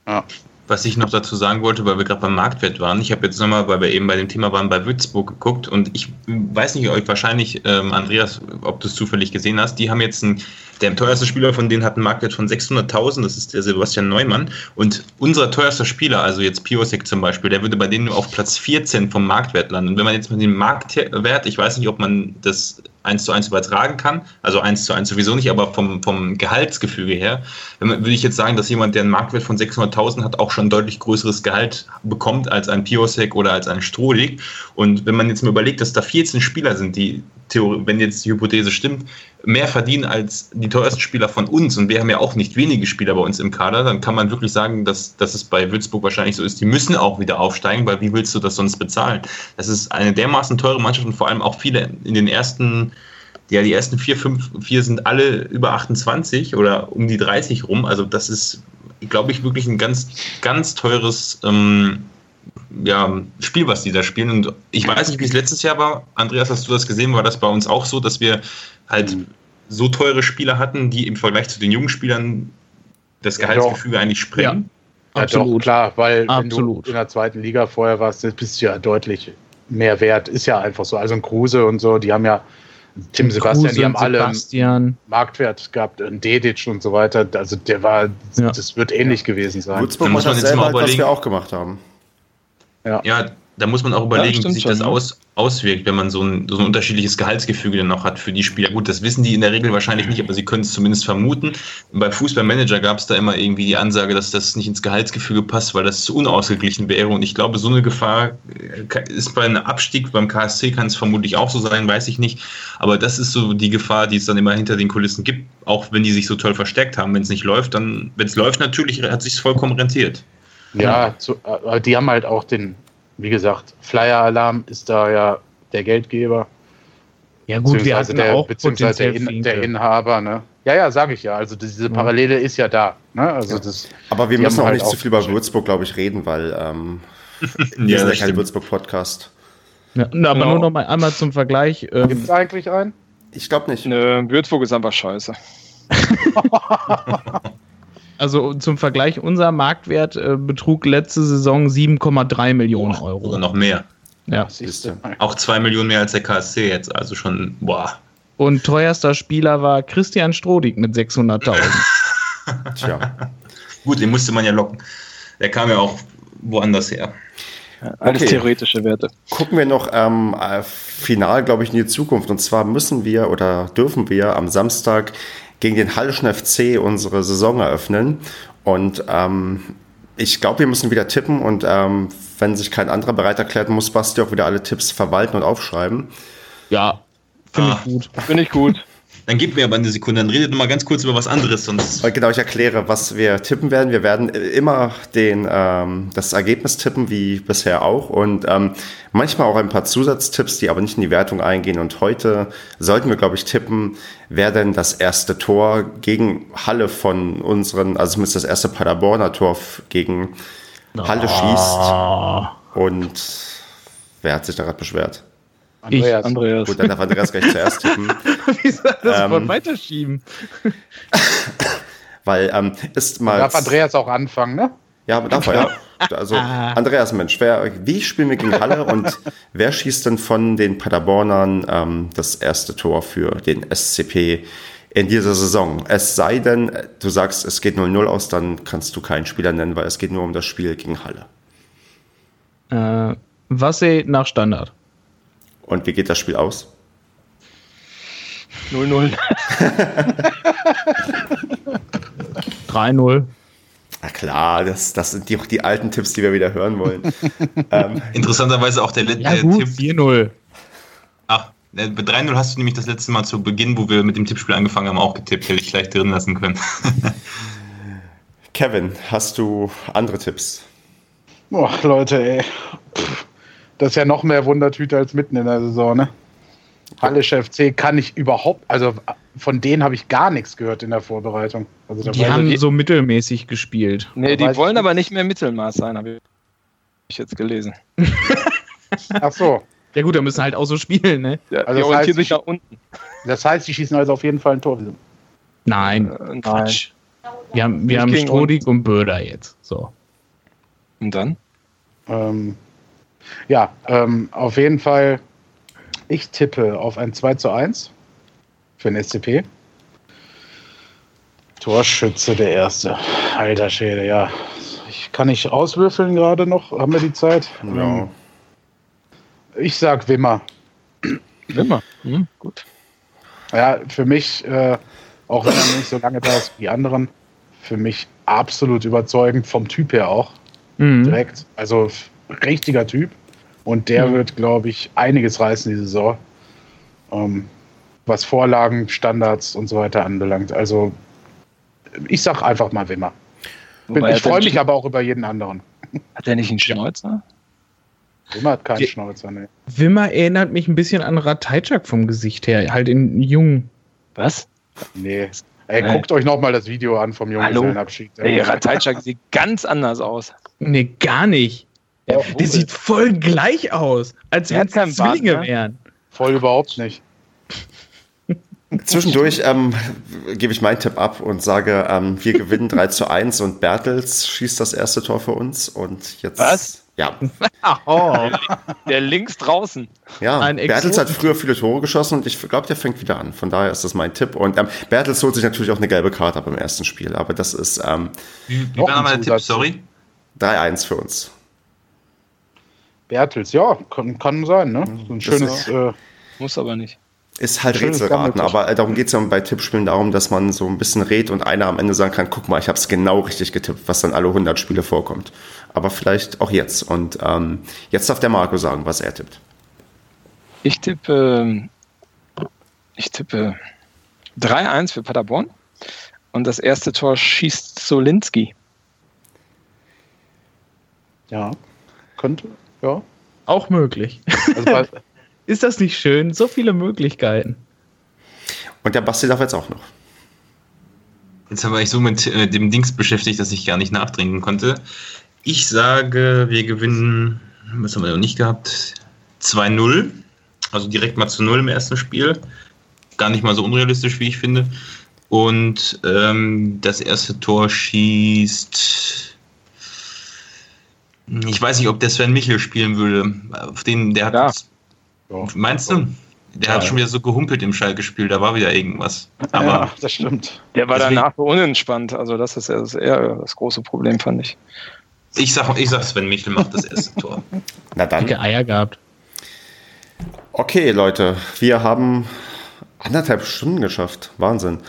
Ja. Was ich noch dazu sagen wollte, weil wir gerade beim Marktwert waren, ich habe jetzt nochmal, weil wir eben bei dem Thema waren, bei Würzburg geguckt und ich weiß nicht, euch wahrscheinlich, ähm, Andreas, ob du es zufällig gesehen hast, die haben jetzt einen, der teuerste Spieler von denen hat einen Marktwert von 600.000, das ist der Sebastian Neumann und unser teuerster Spieler, also jetzt Piosek zum Beispiel, der würde bei denen nur auf Platz 14 vom Marktwert landen. Und wenn man jetzt mit dem Marktwert, ich weiß nicht, ob man das eins zu eins übertragen kann. Also eins zu eins sowieso nicht, aber vom, vom Gehaltsgefüge her, würde ich jetzt sagen, dass jemand, der einen Marktwert von 600.000 hat, auch schon deutlich größeres Gehalt bekommt als ein Piosek oder als ein Strohlig. Und wenn man jetzt mal überlegt, dass da 14 Spieler sind, die, wenn jetzt die Hypothese stimmt, mehr verdienen als die teuersten Spieler von uns, und wir haben ja auch nicht wenige Spieler bei uns im Kader, dann kann man wirklich sagen, dass, dass es bei Würzburg wahrscheinlich so ist, die müssen auch wieder aufsteigen, weil wie willst du das sonst bezahlen? Das ist eine dermaßen teure Mannschaft und vor allem auch viele in den ersten ja, die ersten vier, fünf, vier sind alle über 28 oder um die 30 rum. Also das ist, glaube ich, wirklich ein ganz, ganz teures ähm, ja, Spiel, was die da spielen. Und ich weiß nicht, wie es letztes Jahr war. Andreas, hast du das gesehen? War das bei uns auch so, dass wir halt mhm. so teure Spieler hatten, die im Vergleich zu den jungen Spielern das Gehaltsgefüge ja, eigentlich sprengen? Absolut. doch, klar, weil Absolut. wenn du in der zweiten Liga vorher warst, bist du ja deutlich mehr wert. Ist ja einfach so. Also ein Kruse und so, die haben ja Tim Sebastian, die haben alle Sebastian. Marktwert gehabt, ein Dedic und so weiter. Also der war, Ja. das wird ähnlich gewesen sein. Würzburg muss man das jetzt selber, mal halt, was überlegen. wir auch gemacht haben. Ja, da muss man auch überlegen, wie stimmt sich schon, das aus, auswirkt, wenn man so ein, so ein unterschiedliches Gehaltsgefüge dann auch hat für die Spieler. Gut, das wissen die in der Regel wahrscheinlich nicht, aber sie können es zumindest vermuten. Bei Fußballmanager gab es da immer irgendwie die Ansage, dass das nicht ins Gehaltsgefüge passt, weil das zu unausgeglichen wäre. Und ich glaube, so eine Gefahr äh, ist bei einem Abstieg beim KSC kann es vermutlich auch so sein, weiß ich nicht. Aber das ist so die Gefahr, die es dann immer hinter den Kulissen gibt, auch wenn die sich so toll versteckt haben. Wenn es nicht läuft, dann, wenn es läuft, natürlich hat sich vollkommen rentiert. Ja, zu, aber die haben halt auch den, wie gesagt, Flyer-Alarm ist da ja der Geldgeber. Ja gut, wir beziehungsweise hatten der, auch beziehungsweise der, In, der. Inhaber, ne? Ja, ja, sage ich ja. Also diese Parallele ist ja da. Ne? Also das, Aber wir müssen auch halt nicht zu viel über. Würzburg, glaube ich, reden, weil ähm, wir Ja, sind ja das kein. Würzburg-Podcast. Ja, aber Genau. nur noch mal einmal zum Vergleich. Ähm, gibt es eigentlich einen? Ich glaube nicht. Nö, Würzburg ist einfach scheiße. also zum Vergleich, unser Marktwert äh, betrug letzte Saison 7,3 Millionen Oder Euro. noch mehr. Ja. Auch zwei Millionen mehr als der KSC jetzt. Also schon, boah. Und teuerster Spieler war Christian Strodig mit 600.000. Tja. Gut, den musste man ja locken. Der kam ja auch woanders her. Alles Okay. theoretische Werte. Gucken wir noch ähm, äh, final, glaube ich, in die Zukunft. Und zwar müssen wir oder dürfen wir am Samstag gegen den Hallischen FC unsere Saison eröffnen. Und ähm, ich glaube, wir müssen wieder tippen. Und ähm, wenn sich kein anderer bereit erklärt, muss Basti auch wieder alle Tipps verwalten und aufschreiben. ja, finde Ah. ich gut. Finde ich gut. Dann gib mir aber eine Sekunde, dann redet noch mal ganz kurz über was anderes, sonst. Weil Genau, ich erkläre, was wir tippen werden. Wir werden äh, immer den, ähm, das Ergebnis tippen, wie bisher auch. Und ähm, manchmal auch ein paar Zusatztipps, die aber nicht in die Wertung eingehen. Und heute sollten wir, glaube ich, tippen, wer denn das erste Tor gegen Halle von unseren, also zumindest das erste Paderborner Tor gegen Halle schießt. Und wer hat sich da gerade beschwert? Andreas. Andreas. Gut, dann darf Andreas gleich zuerst tippen. Wie soll das Ähm, weiterschieben? Weil ähm, ist mal. Darf Andreas auch anfangen, ne? Ja, aber darf er, ja. Also, Andreas, Mensch, wer, wie spielen wir gegen Halle und wer schießt denn von den Paderbornern ähm, das erste Tor für den SCP in dieser Saison? Es sei denn, du sagst, es geht 0-0 aus, dann kannst du keinen Spieler nennen, weil es geht nur um das Spiel gegen Halle. Äh, Wasse nach Standard. Und wie geht das Spiel aus? 0-0. 3-0. Na klar, das, das sind die, die alten Tipps, die wir wieder hören wollen. ähm, Interessanterweise auch der letzte Ja Tipp. 4-0. Ach, bei 3-0 hast du nämlich das letzte Mal zu Beginn, wo wir mit dem Tippspiel angefangen haben, auch getippt. Hätte ich gleich drin lassen können. Kevin, hast du andere Tipps? Boah, Leute, ey. Pff, Das ist ja noch mehr Wundertüte als mitten in der Saison, ne? Hallische FC kann ich überhaupt, also von denen habe ich gar nichts gehört in der Vorbereitung. Also Die haben ich- so mittelmäßig gespielt. Nee, die wollen aber nicht mehr Mittelmaß sein, habe ich jetzt gelesen. Ach so. Ja gut, da müssen halt auch so spielen, ne? Ja, Also die das orientieren heißt, sich nach unten. Das heißt, die schießen also auf jeden Fall ein Tor. Nein, Äh, nein. Quatsch. wir haben, wir haben Strodig und Böder jetzt. So. Und dann? Ähm, ja, ähm, auf jeden Fall, ich tippe auf ein 2 zu 1 für den SCP. Torschütze der Erste. Alter Schäde, ja. Ich kann nicht auswürfeln gerade noch. Haben wir die Zeit? Ja. Ähm, Ich sag Wimmer. Wimmer. Hm, gut. Ja, für mich, äh, auch wenn er nicht so lange da ist wie die anderen, für mich absolut überzeugend, vom Typ her auch. Mhm. direkt. Also richtiger Typ. Und der Mhm. wird, glaube ich, einiges reißen die Saison. Ähm, was Vorlagen, Standards und so weiter anbelangt. Also ich sag einfach mal Wimmer. Bin, Wobei, ich freue mich aber auch über jeden anderen. Hat der nicht einen Schnäuzer? Wimmer hat keinen Die- Schnauzer. Ne. Wimmer erinnert mich ein bisschen an Ratajczak vom Gesicht her. Halt in jung. Was? Nee. Ey, Nee. guckt euch noch mal das Video an vom Hallo? Junggesellenabschied. Ey, Ratajczak sieht ganz anders aus. Nee, gar nicht. Ja, Der sieht voll gleich aus. Als wenn es Bart, Zwillinge ne? wären. voll überhaupt nicht. Zwischendurch ähm, gebe ich meinen Tipp ab und sage, ähm, wir gewinnen 3 zu 1 und Bertels schießt das erste Tor für uns. Und jetzt. Was? Ja. Oh. Der links draußen. Ja, Ein Bertels hat früher viele Tore geschossen und ich glaube, der fängt wieder an. Von daher ist das mein Tipp. Und ähm, Bertels holt sich natürlich auch eine gelbe Karte ab im ersten Spiel, aber das ist ähm, Wie, war nochmal der Tipp? Sorry. 3-1 für uns. Bertels, ja, kann, kann sein, ne? So ein schönes. Äh, Muss aber nicht. Ist halt Rätselraten, aber äh, darum geht es ja bei Tippspielen darum, dass man so ein bisschen rät und einer am Ende sagen kann, guck mal, ich habe es genau richtig getippt, was dann alle 100 Spiele vorkommt. Aber vielleicht auch jetzt. Und ähm, jetzt darf der Marco sagen, was er tippt. Ich tippe, ich tippe 3-1 für Paderborn. Und das erste Tor schießt Solinski. ja, könnte, ja. Auch möglich. Also Ist das nicht schön? So viele Möglichkeiten. Und der Basti darf jetzt auch noch. Jetzt war ich so mit äh, dem Dings beschäftigt, dass ich gar nicht nachdenken konnte. Ich sage, wir gewinnen, was haben wir noch nicht gehabt? 2-0. Also direkt mal zu 0 im ersten Spiel. Gar nicht mal so unrealistisch, wie ich finde. Und ähm, das erste Tor schießt. Ich weiß nicht, ob der Sven Michel spielen würde. Auf den, der hat. Ja. ja. Meinst du? Der hat Ja. schon wieder so gehumpelt im Schalke-Spiel, da war wieder irgendwas. Aber ja, das stimmt. Der war Deswegen- danach so unentspannt. Also das ist eher das große Problem, fand ich. ich sag, ich sag, Sven Michel macht das erste Tor. Na dann. Dicke Eier gehabt. Okay, Leute, wir haben anderthalb Stunden geschafft. Wahnsinn.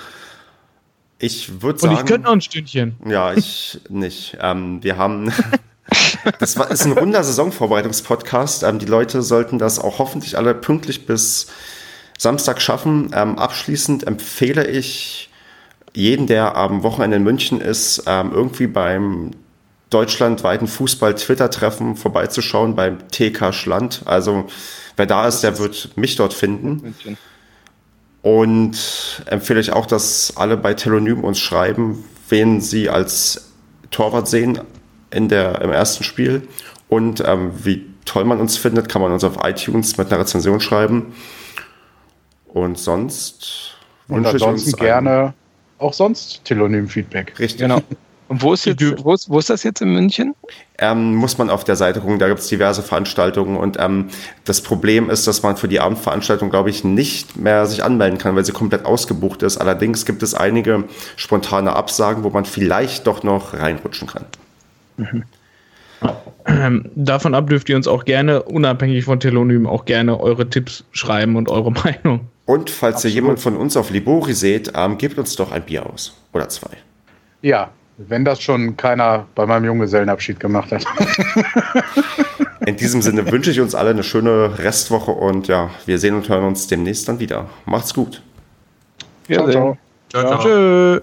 Ich würde Und sagen. ich könnte noch ein Stündchen. Ja, ich nicht. Ähm, wir haben. Das war, ist ein runder Saisonvorbereitungspodcast. Ähm, die Leute sollten das auch hoffentlich alle pünktlich bis Samstag schaffen. Ähm, abschließend empfehle ich jeden, der am Wochenende in München ist, ähm, irgendwie beim deutschlandweiten Fußball-Twitter-Treffen vorbeizuschauen beim TK Schland. Also wer da ist, der wird mich dort finden. München. Und empfehle ich auch, dass alle bei Telonym uns schreiben, wen sie als Torwart sehen in der, im ersten Spiel. Und ähm, wie toll man uns findet, kann man uns auf iTunes mit einer Rezension schreiben. Und sonst Und wünsche ich ansonsten uns gerne auch sonst Telonym-Feedback. Richtig. Genau. Und wo ist, jetzt, wo, ist, wo ist das jetzt in München? Ähm, muss man auf der Seite gucken, da gibt es diverse Veranstaltungen und ähm, das Problem ist, dass man für die Abendveranstaltung, glaube ich, nicht mehr sich anmelden kann, weil sie komplett ausgebucht ist. Allerdings gibt es einige spontane Absagen, wo man vielleicht doch noch reinrutschen kann. Ähm, davon ab dürft ihr uns auch gerne, unabhängig von Telonym, auch gerne eure Tipps schreiben und eure Meinung. Und falls ihr jemand von uns auf Libori seht, ähm, gebt uns doch ein Bier aus. Oder zwei. Ja, wenn das schon keiner bei meinem Junggesellenabschied gemacht hat. In diesem Sinne wünsche ich uns alle eine schöne Restwoche und ja, wir sehen und hören uns demnächst dann wieder. Macht's gut. Ja, ciao, ciao. Ciao, ciao. Tschö.